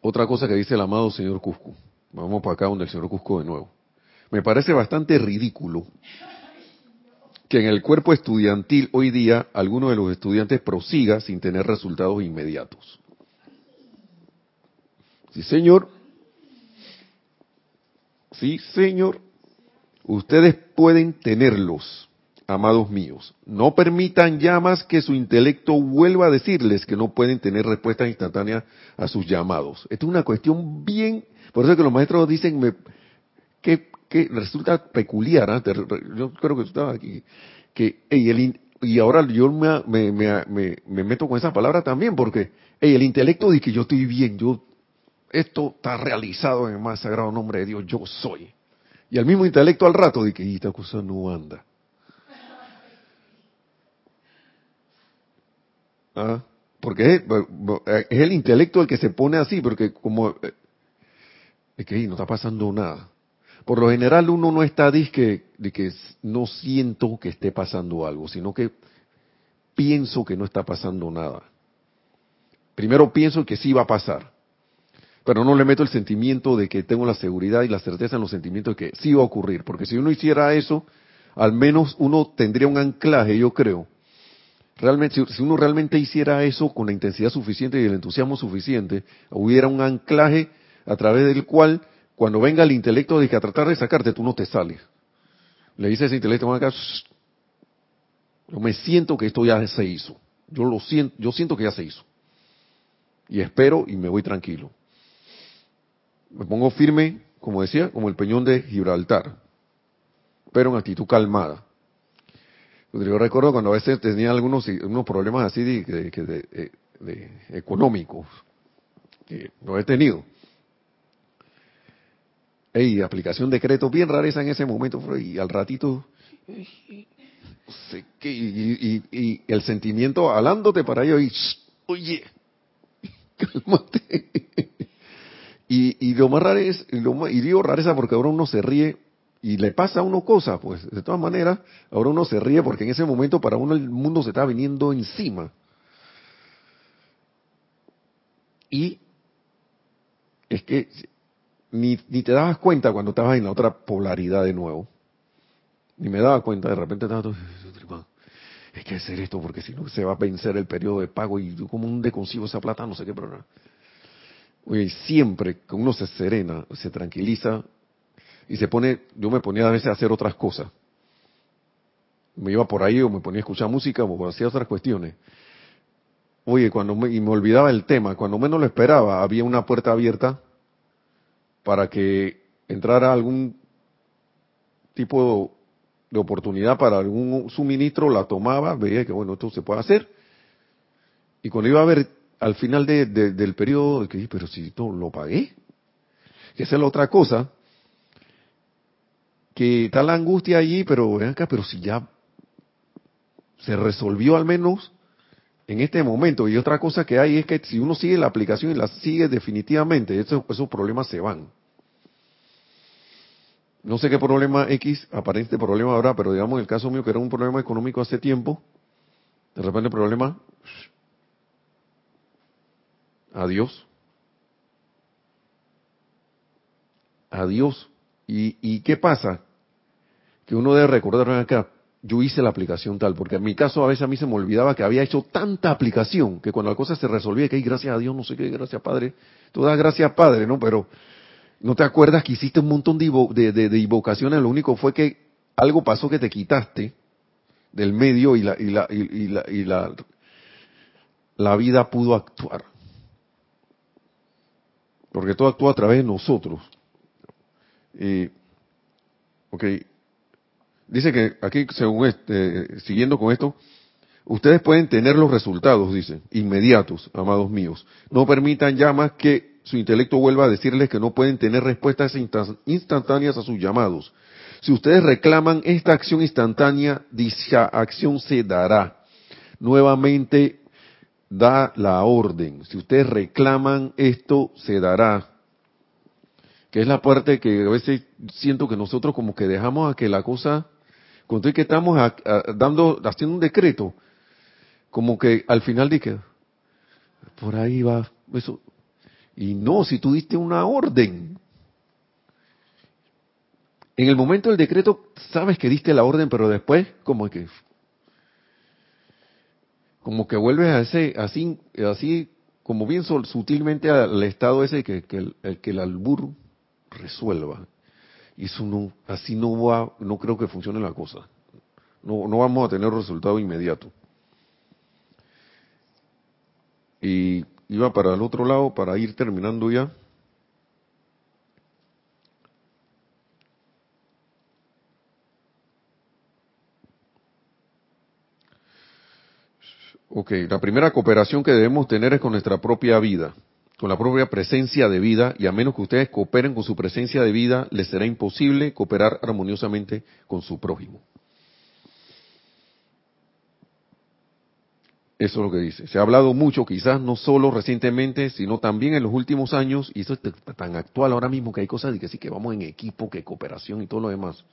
Otra cosa que dice el amado señor Cusco. Vamos para acá donde el señor Cusco de nuevo. Me parece bastante ridículo que en el cuerpo estudiantil hoy día alguno de los estudiantes prosiga sin tener resultados inmediatos. Sí, señor. Sí, señor. Ustedes pueden tenerlos, amados míos. No permitan ya más que su intelecto vuelva a decirles que no pueden tener respuestas instantáneas a sus llamados. Esto es una cuestión bien, por eso que los maestros dicen que, que resulta peculiar, ¿ah? yo creo que tú estabas aquí, que y ahora yo me, me, meto con esa palabra también, porque el intelecto dice que yo estoy bien, yo esto está realizado en el más sagrado nombre de Dios, yo soy. Y al mismo intelecto al rato de que esta cosa no anda. ¿Ah? Porque es, el intelecto el que se pone así, porque como eh, es que no está pasando nada. Por lo general uno no está de que, de que no siento que esté pasando algo, sino que pienso que no está pasando nada. Primero pienso que sí va a pasar pero no le meto el sentimiento de que tengo la seguridad y la certeza en los sentimientos de que sí va a ocurrir, porque si uno hiciera eso, al menos uno tendría un anclaje, yo creo. Realmente, si uno realmente hiciera eso con la intensidad suficiente y el entusiasmo suficiente, hubiera un anclaje a través del cual, cuando venga el intelecto de que a tratar de sacarte, tú no te sales. Le dice ese intelecto, acá, yo me siento que esto ya se hizo. Yo lo siento, yo siento que ya se hizo. Y espero y me voy tranquilo me pongo firme, como decía, como el peñón de Gibraltar, pero en actitud calmada. Yo recuerdo cuando a veces tenía algunos unos problemas así de, económicos, que lo he tenido. Ey, aplicación de bien rareza en ese momento, y al ratito, y, y, el sentimiento alándote para ello, y, oye, cálmate. Y, y lo más raro es, y, lo, y digo rareza porque ahora uno se ríe y le pasa a uno cosas, pues de todas maneras, ahora uno se ríe porque en ese momento para uno el mundo se está viniendo encima. Y es que ni, ni te dabas cuenta cuando estabas en la otra polaridad de nuevo. Ni me daba cuenta, de repente estaba todo, hay que hacer esto porque si no se va a vencer el periodo de pago y como un deconcibo esa plata, no sé qué, pero Oye, siempre que uno se serena, se tranquiliza y se pone, yo me ponía a veces a hacer otras cosas. Me iba por ahí o me ponía a escuchar música o hacía otras cuestiones. Oye, cuando me, y me olvidaba el tema, cuando menos lo esperaba, había una puerta abierta para que entrara algún tipo de oportunidad para algún suministro, la tomaba, veía que bueno, esto se puede hacer. Y cuando iba a ver al final de, del periodo, que pero si todo lo pagué. Esa es la otra cosa, que está la angustia allí, pero ven acá, pero si ya se resolvió al menos en este momento. Y otra cosa que hay es que si uno sigue la aplicación y la sigue definitivamente, esos, esos problemas se van. No sé qué problema X, aparente problema habrá, pero digamos en el caso mío que era un problema económico hace tiempo, de repente el problema Adiós. Adiós. ¿Y, ¿Y qué pasa? Que uno debe recordar acá, yo hice la aplicación tal, porque en mi caso a veces a mí se me olvidaba que había hecho tanta aplicación, que cuando la cosa se resolvía, que gracias a Dios, no sé qué, gracias Padre, tú das gracias Padre, ¿no? Pero no te acuerdas que hiciste un montón de, de, invocaciones, lo único fue que algo pasó que te quitaste del medio y la, y la, y la, y la, la vida pudo actuar. Porque todo actúa a través de nosotros. Y, ok, dice que aquí, según este, siguiendo con esto, ustedes pueden tener los resultados, dice, inmediatos, amados míos. No permitan ya más que su intelecto vuelva a decirles que no pueden tener respuestas instantáneas a sus llamados. Si ustedes reclaman esta acción instantánea, dicha acción se dará. Nuevamente da la orden. Si ustedes reclaman esto, se dará. Que es la parte que a veces siento que nosotros como que dejamos a que la cosa, cuando que estamos dando, haciendo un decreto, como que al final dije, por ahí va, eso. Y no, si tú diste una orden. En el momento del decreto sabes que diste la orden, pero después como que como que vuelves a ese, así, así como bien sutilmente al estado ese que, que, el, que el albur resuelva. Y eso no, así no va, no creo que funcione la cosa. No, no vamos a tener resultado inmediato. Y iba para el otro lado para ir terminando ya. Ok, la primera cooperación que debemos tener es con nuestra propia vida, con la propia presencia de vida, y a menos que ustedes cooperen con su presencia de vida, les será imposible cooperar armoniosamente con su prójimo. Eso es lo que dice. Se ha hablado mucho, quizás no solo recientemente, sino también en los últimos años, y eso es tan actual ahora mismo que hay cosas de que sí que vamos en equipo, que cooperación y todo lo demás.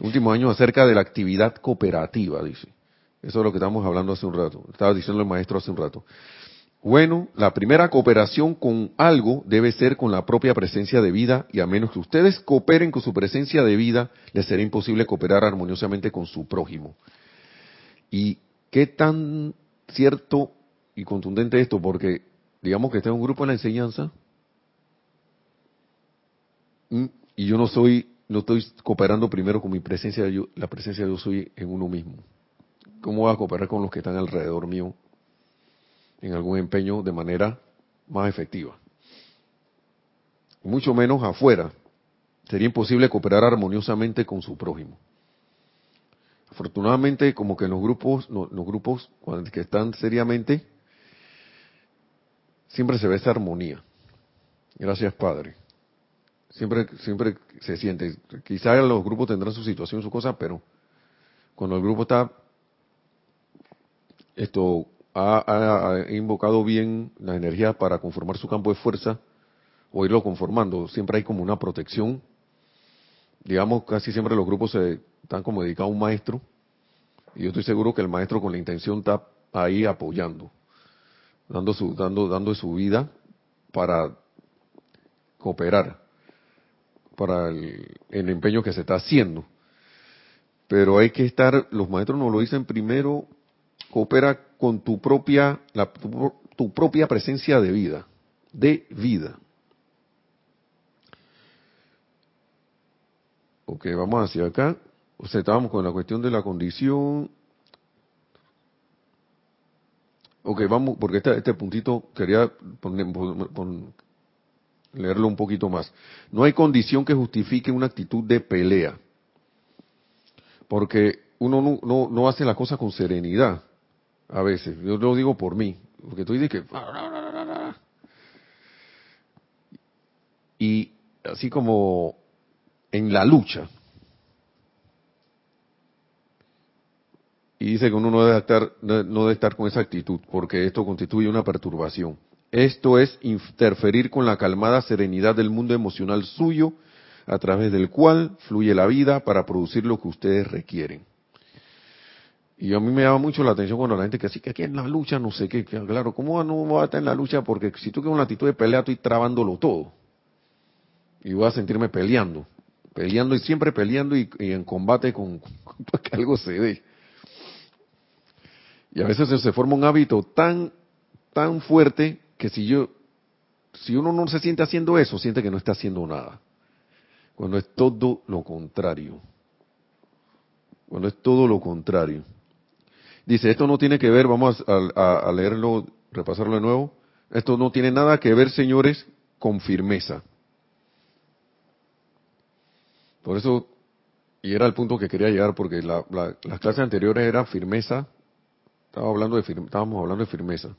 Últimos años acerca de la actividad cooperativa, dice. Eso es lo que estamos hablando hace un rato. Estaba diciendo el maestro hace un rato. Bueno, la primera cooperación con algo debe ser con la propia presencia de vida y a menos que ustedes cooperen con su presencia de vida, les será imposible cooperar armoniosamente con su prójimo. ¿Y qué tan cierto y contundente esto? Porque digamos que está en un grupo en la enseñanza y yo no soy, no estoy cooperando primero con mi presencia, la presencia de yo soy en uno mismo. ¿Cómo voy a cooperar con los que están alrededor mío en algún empeño de manera más efectiva? Mucho menos afuera. Sería imposible cooperar armoniosamente con su prójimo. Afortunadamente, como que en los grupos, los grupos que están seriamente, siempre se ve esa armonía. Gracias, Padre. Siempre, siempre se siente. Quizás los grupos tendrán su situación, su cosa, pero cuando el grupo está esto ha, invocado bien la energía para conformar su campo de fuerza o irlo conformando. Siempre hay como una protección. Digamos, casi siempre los grupos se están como dedicados a un maestro. Y yo estoy seguro que el maestro con la intención está ahí apoyando, dando su, dando, dando su vida para cooperar, para el, el empeño que se está haciendo. Pero hay que estar, los maestros nos lo dicen primero, coopera con tu propia, tu, propia presencia de vida, de vida. Ok, vamos hacia acá. O sea, estábamos con la cuestión de la condición. Ok, vamos, porque este, este puntito quería leerlo un poquito más. No hay condición que justifique una actitud de pelea. Porque uno no, no, no hace la cosa con serenidad a veces. Yo lo digo por mí, porque tú dices que... Y así como en la lucha. Y dice que uno no debe estar, no debe estar con esa actitud, porque esto constituye una perturbación. Esto es interferir con la calmada serenidad del mundo emocional suyo, a través del cual fluye la vida para producir lo que ustedes requieren. Y a mí me llama mucho la atención cuando la gente que así que aquí en la lucha, no sé qué, claro, ¿cómo no voy a estar en la lucha? Porque si tú quieres una actitud de pelea, estoy trabándolo todo. Y voy a sentirme peleando, peleando y siempre peleando y, en combate con, que algo se dé. Y a veces se forma un hábito tan, tan fuerte que si yo, si uno no se siente haciendo eso, siente que no está haciendo nada. Cuando es todo lo contrario. Cuando es todo lo contrario. Dice, esto no tiene que ver, vamos a, leerlo, repasarlo de nuevo. Esto no tiene nada que ver, señores, con firmeza. Por eso, y era el punto que quería llegar, porque las clases anteriores eran firmeza, estaba hablando de, estábamos hablando de firmeza.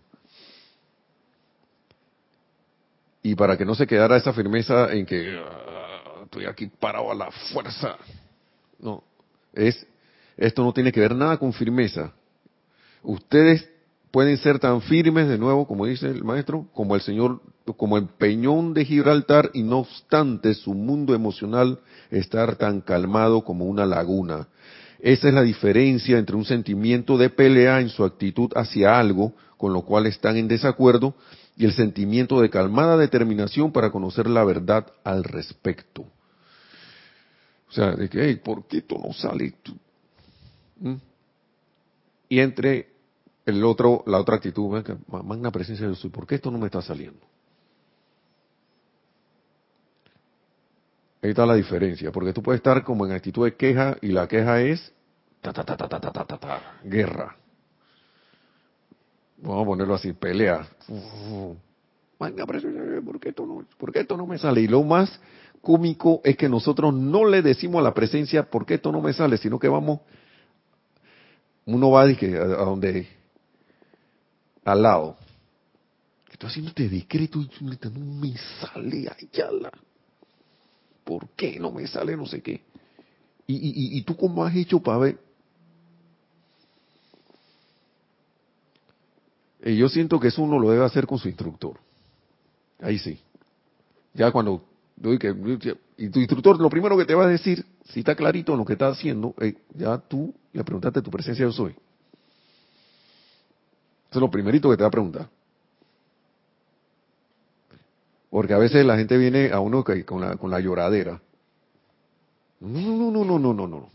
Y para que no se quedara esa firmeza en que ah, estoy aquí parado a la fuerza, no, es, esto no tiene que ver nada con firmeza. Ustedes pueden ser tan firmes de nuevo, como dice el maestro, como el Señor, como el peñón de Gibraltar, y no obstante su mundo emocional estar tan calmado como una laguna. Esa es la diferencia entre un sentimiento de pelea en su actitud hacia algo con lo cual están en desacuerdo y el sentimiento de calmada determinación para conocer la verdad al respecto. O sea, de que, hey, ¿por qué esto no sale? ¿Mm? Y entre el otro, la otra actitud, magna presencia de Dios, ¿por qué esto no me está saliendo? Ahí está la diferencia, porque tú puedes estar como en actitud de queja y la queja es ta ta ta ta ta ta ta, ta, guerra. Vamos a ponerlo así, pelea. Magna presencia, ¿por qué esto no, por qué esto no me sale? Y lo más cómico es que nosotros no le decimos a la presencia por qué esto no me sale, sino que vamos, uno va a donde al lado. Estoy haciendo este decreto y no me sale, ayala. ¿Por qué no me sale no sé qué? ¿Y, y, y tú cómo has hecho para ver? Y yo siento que eso uno lo debe hacer con su instructor. Ahí sí. Ya cuando y tu instructor lo primero que te va a decir, si está clarito en lo que está haciendo, ya tú le preguntaste tu presencia yo soy. Eso es lo primerito que te va a preguntar. Porque a veces la gente viene a uno con la, con la lloradera. No, no, no, no, no, no, no.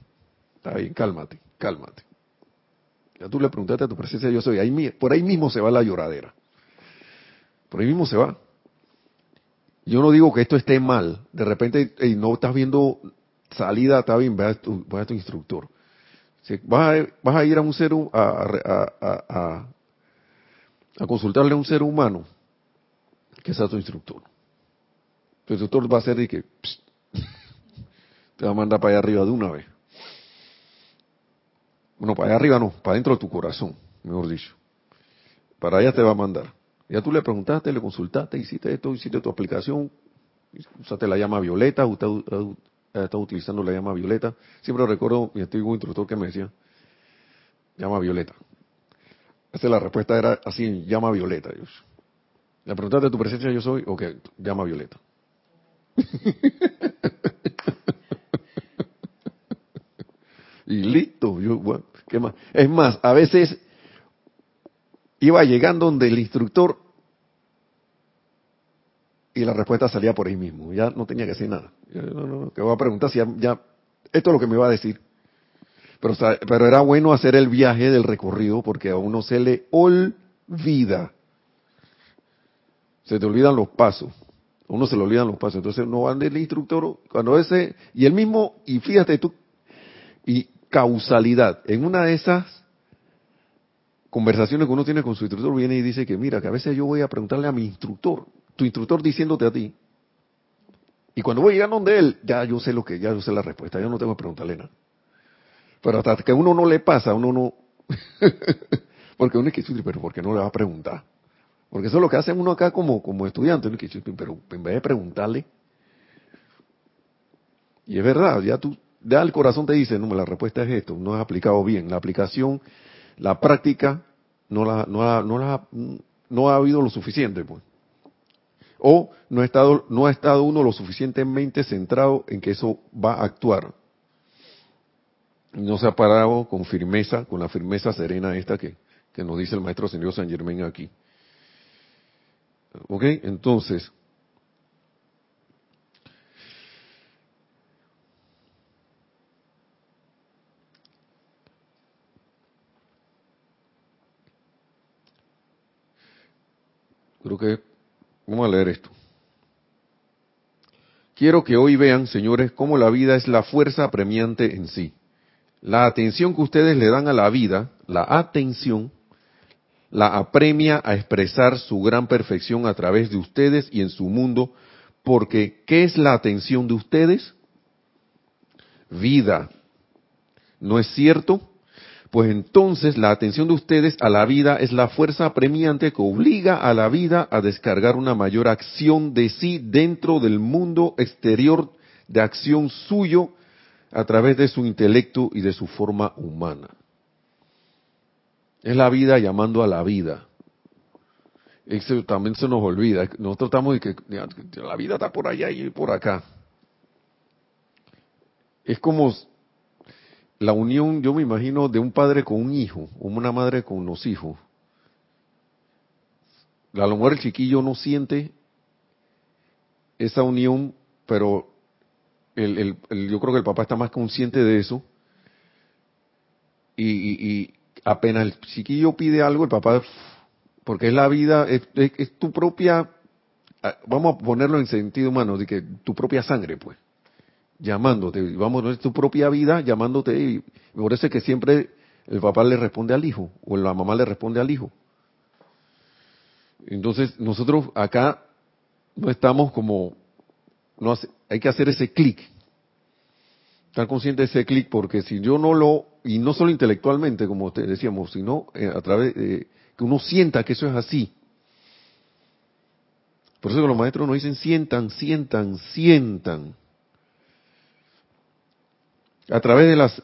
Está bien, cálmate, cálmate. Ya tú le preguntaste a tu presencia, yo soy. Ahí, por ahí mismo se va la lloradera. Por ahí mismo se va. Yo no digo que esto esté mal. De repente y no estás viendo salida, está bien, ve a tu, a tu instructor. Vas, a, vas a ir a un ser, a, a consultarle a un ser humano que sea tu instructor. Tu instructor va a ser de que te va a mandar para allá arriba de una vez. Bueno, para allá arriba no, para dentro de tu corazón, mejor dicho. Para allá te va a mandar. Ya tú le preguntaste, le consultaste, hiciste esto, hiciste tu aplicación, usaste la llama violeta, usted está utilizando la llama violeta. Siempre recuerdo mi antiguo instructor que me decía, llama violeta. Esa la respuesta era así, llama violeta. Dios. La pregunta de tu presencia yo soy, ok, llama violeta. y listo, yo, bueno, ¿qué más? Es más, a veces iba llegando donde el instructor y la respuesta salía por ahí mismo, ya no tenía que decir nada. no, no, que voy a preguntar si ya, esto es lo que me va a decir. Pero, pero era bueno hacer el viaje del recorrido porque a uno se le olvida. Se te olvidan los pasos. A uno se le olvidan los pasos. Entonces no van del instructor cuando ese, y el mismo, y fíjate tú, y causalidad. En una de esas conversaciones que uno tiene con su instructor viene y dice que mira, que a veces yo voy a preguntarle a mi instructor, tu instructor diciéndote a ti, y cuando voy a llegar donde él, ya yo sé lo que, ya yo sé la respuesta, yo no tengo que preguntarle nada. Pero hasta que a uno no le pasa, uno no... porque uno es que, pero ¿por qué no le va a preguntar? Porque eso es lo que hace uno acá como, como estudiante, uno es pero en vez de preguntarle... Y es verdad, ya tú, ya el corazón te dice, no, la respuesta es esto, no has aplicado bien. La aplicación, la práctica, no la, no la, no la, no ha habido lo suficiente, pues. O no ha estado, no ha estado uno lo suficientemente centrado en que eso va a actuar no se ha parado con firmeza, con la firmeza serena esta que, que nos dice el maestro señor San Germán aquí. ¿Ok? Entonces, creo que vamos a leer esto. Quiero que hoy vean, señores, cómo la vida es la fuerza apremiante en sí la atención que ustedes le dan a la vida, la atención, la apremia a expresar su gran perfección a través de ustedes y en su mundo, porque ¿qué es la atención de ustedes? Vida. ¿No es cierto? Pues entonces la atención de ustedes a la vida es la fuerza apremiante que obliga a la vida a descargar una mayor acción de sí dentro del mundo exterior de acción suyo a través de su intelecto y de su forma humana. Es la vida llamando a la vida. Eso también se nos olvida. Nosotros estamos de que la vida está por allá y por acá. Es como la unión, yo me imagino, de un padre con un hijo, o una madre con los hijos. A lo mejor el chiquillo no siente esa unión, pero el, yo creo que el papá está más consciente de eso. Y, apenas el chiquillo pide algo, el papá, porque es la vida, es, tu propia, ah, vamos a ponerlo en sentido humano, de que tu propia sangre, pues llamándote, vamos, es tu propia vida llamándote, y me parece que siempre el papá le responde al hijo, o la mamá le responde al hijo. Entonces, nosotros acá no estamos como, no hace, hay que hacer ese clic, estar consciente de ese clic, porque si yo no lo, y no solo intelectualmente, como te decíamos, sino eh, a través de que uno sienta que eso es así. Por eso que los maestros nos dicen, sientan, sientan, sientan. A través de las,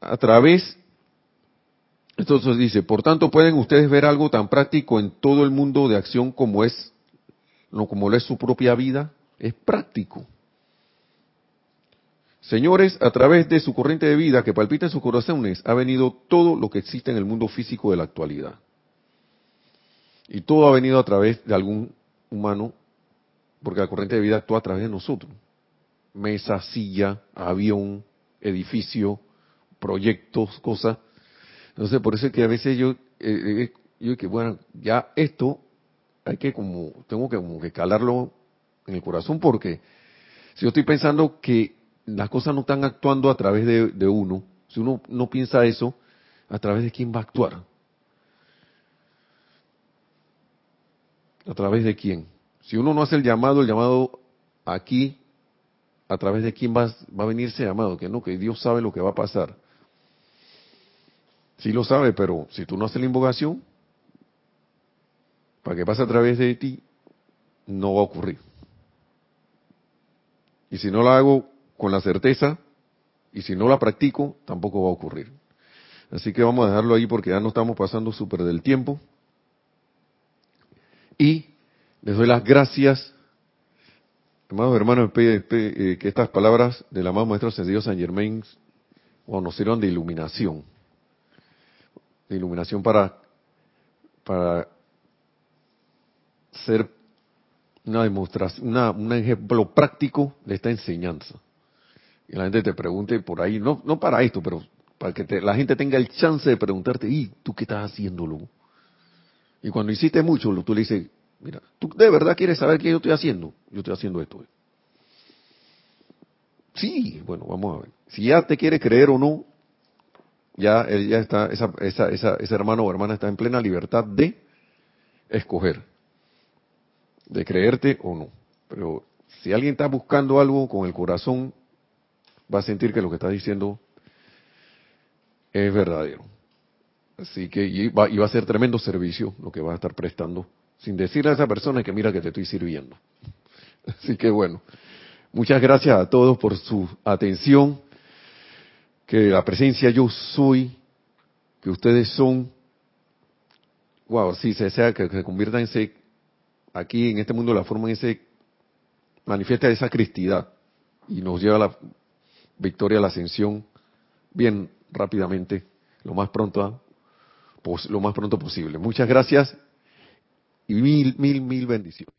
a través, entonces dice, por tanto pueden ustedes ver algo tan práctico en todo el mundo de acción como es, no como lo es su propia vida, es práctico. Señores, a través de su corriente de vida que palpita en sus corazones, ha venido todo lo que existe en el mundo físico de la actualidad. Y todo ha venido a través de algún humano, porque la corriente de vida actúa a través de nosotros. Mesa, silla, avión, edificio, proyectos, cosas. Entonces, por eso es que a veces yo, eh, eh, yo que bueno, ya esto hay que como, tengo que como que calarlo en el corazón porque si yo estoy pensando que las cosas no están actuando a través de, uno, si uno no piensa eso, ¿a través de quién va a actuar? ¿A través de quién? Si uno no hace el llamado, el llamado aquí a través de quién va, va a venir ese llamado, que no, que Dios sabe lo que va a pasar. Sí lo sabe, pero si tú no haces la invocación, para que pase a través de ti, no va a ocurrir. Y si no la hago con la certeza, y si no la practico, tampoco va a ocurrir. Así que vamos a dejarlo ahí porque ya no estamos pasando súper del tiempo. Y les doy las gracias Amados hermanos, eh, que estas palabras del amado Maestro Ascendido San Germain nos sirvan de iluminación. De iluminación para, para ser una demostración, un ejemplo práctico de esta enseñanza. Y la gente te pregunte por ahí, no, no para esto, pero para que la gente tenga el chance de preguntarte, ¿y tú qué estás haciéndolo? Y cuando hiciste mucho, tú le dices, Mira, ¿tú de verdad quieres saber qué yo estoy haciendo? Yo estoy haciendo esto. Sí, bueno, vamos a ver. Si ya te quiere creer o no, ya, él ya está, esa, esa, esa, ese hermano o hermana está en plena libertad de escoger, de creerte o no. Pero si alguien está buscando algo con el corazón, va a sentir que lo que está diciendo es verdadero. Así que y va, y va a ser tremendo servicio lo que va a estar prestando sin decirle a esa persona que mira que te estoy sirviendo. Así que bueno, muchas gracias a todos por su atención, que la presencia yo soy, que ustedes son, wow, sí, se sea que se convierta en aquí en este mundo la forma en ese, manifiesta esa cristidad y nos lleva a la victoria, a la ascensión, bien rápidamente, lo más pronto, lo más pronto posible. Muchas gracias y mil, mil, mil bendiciones.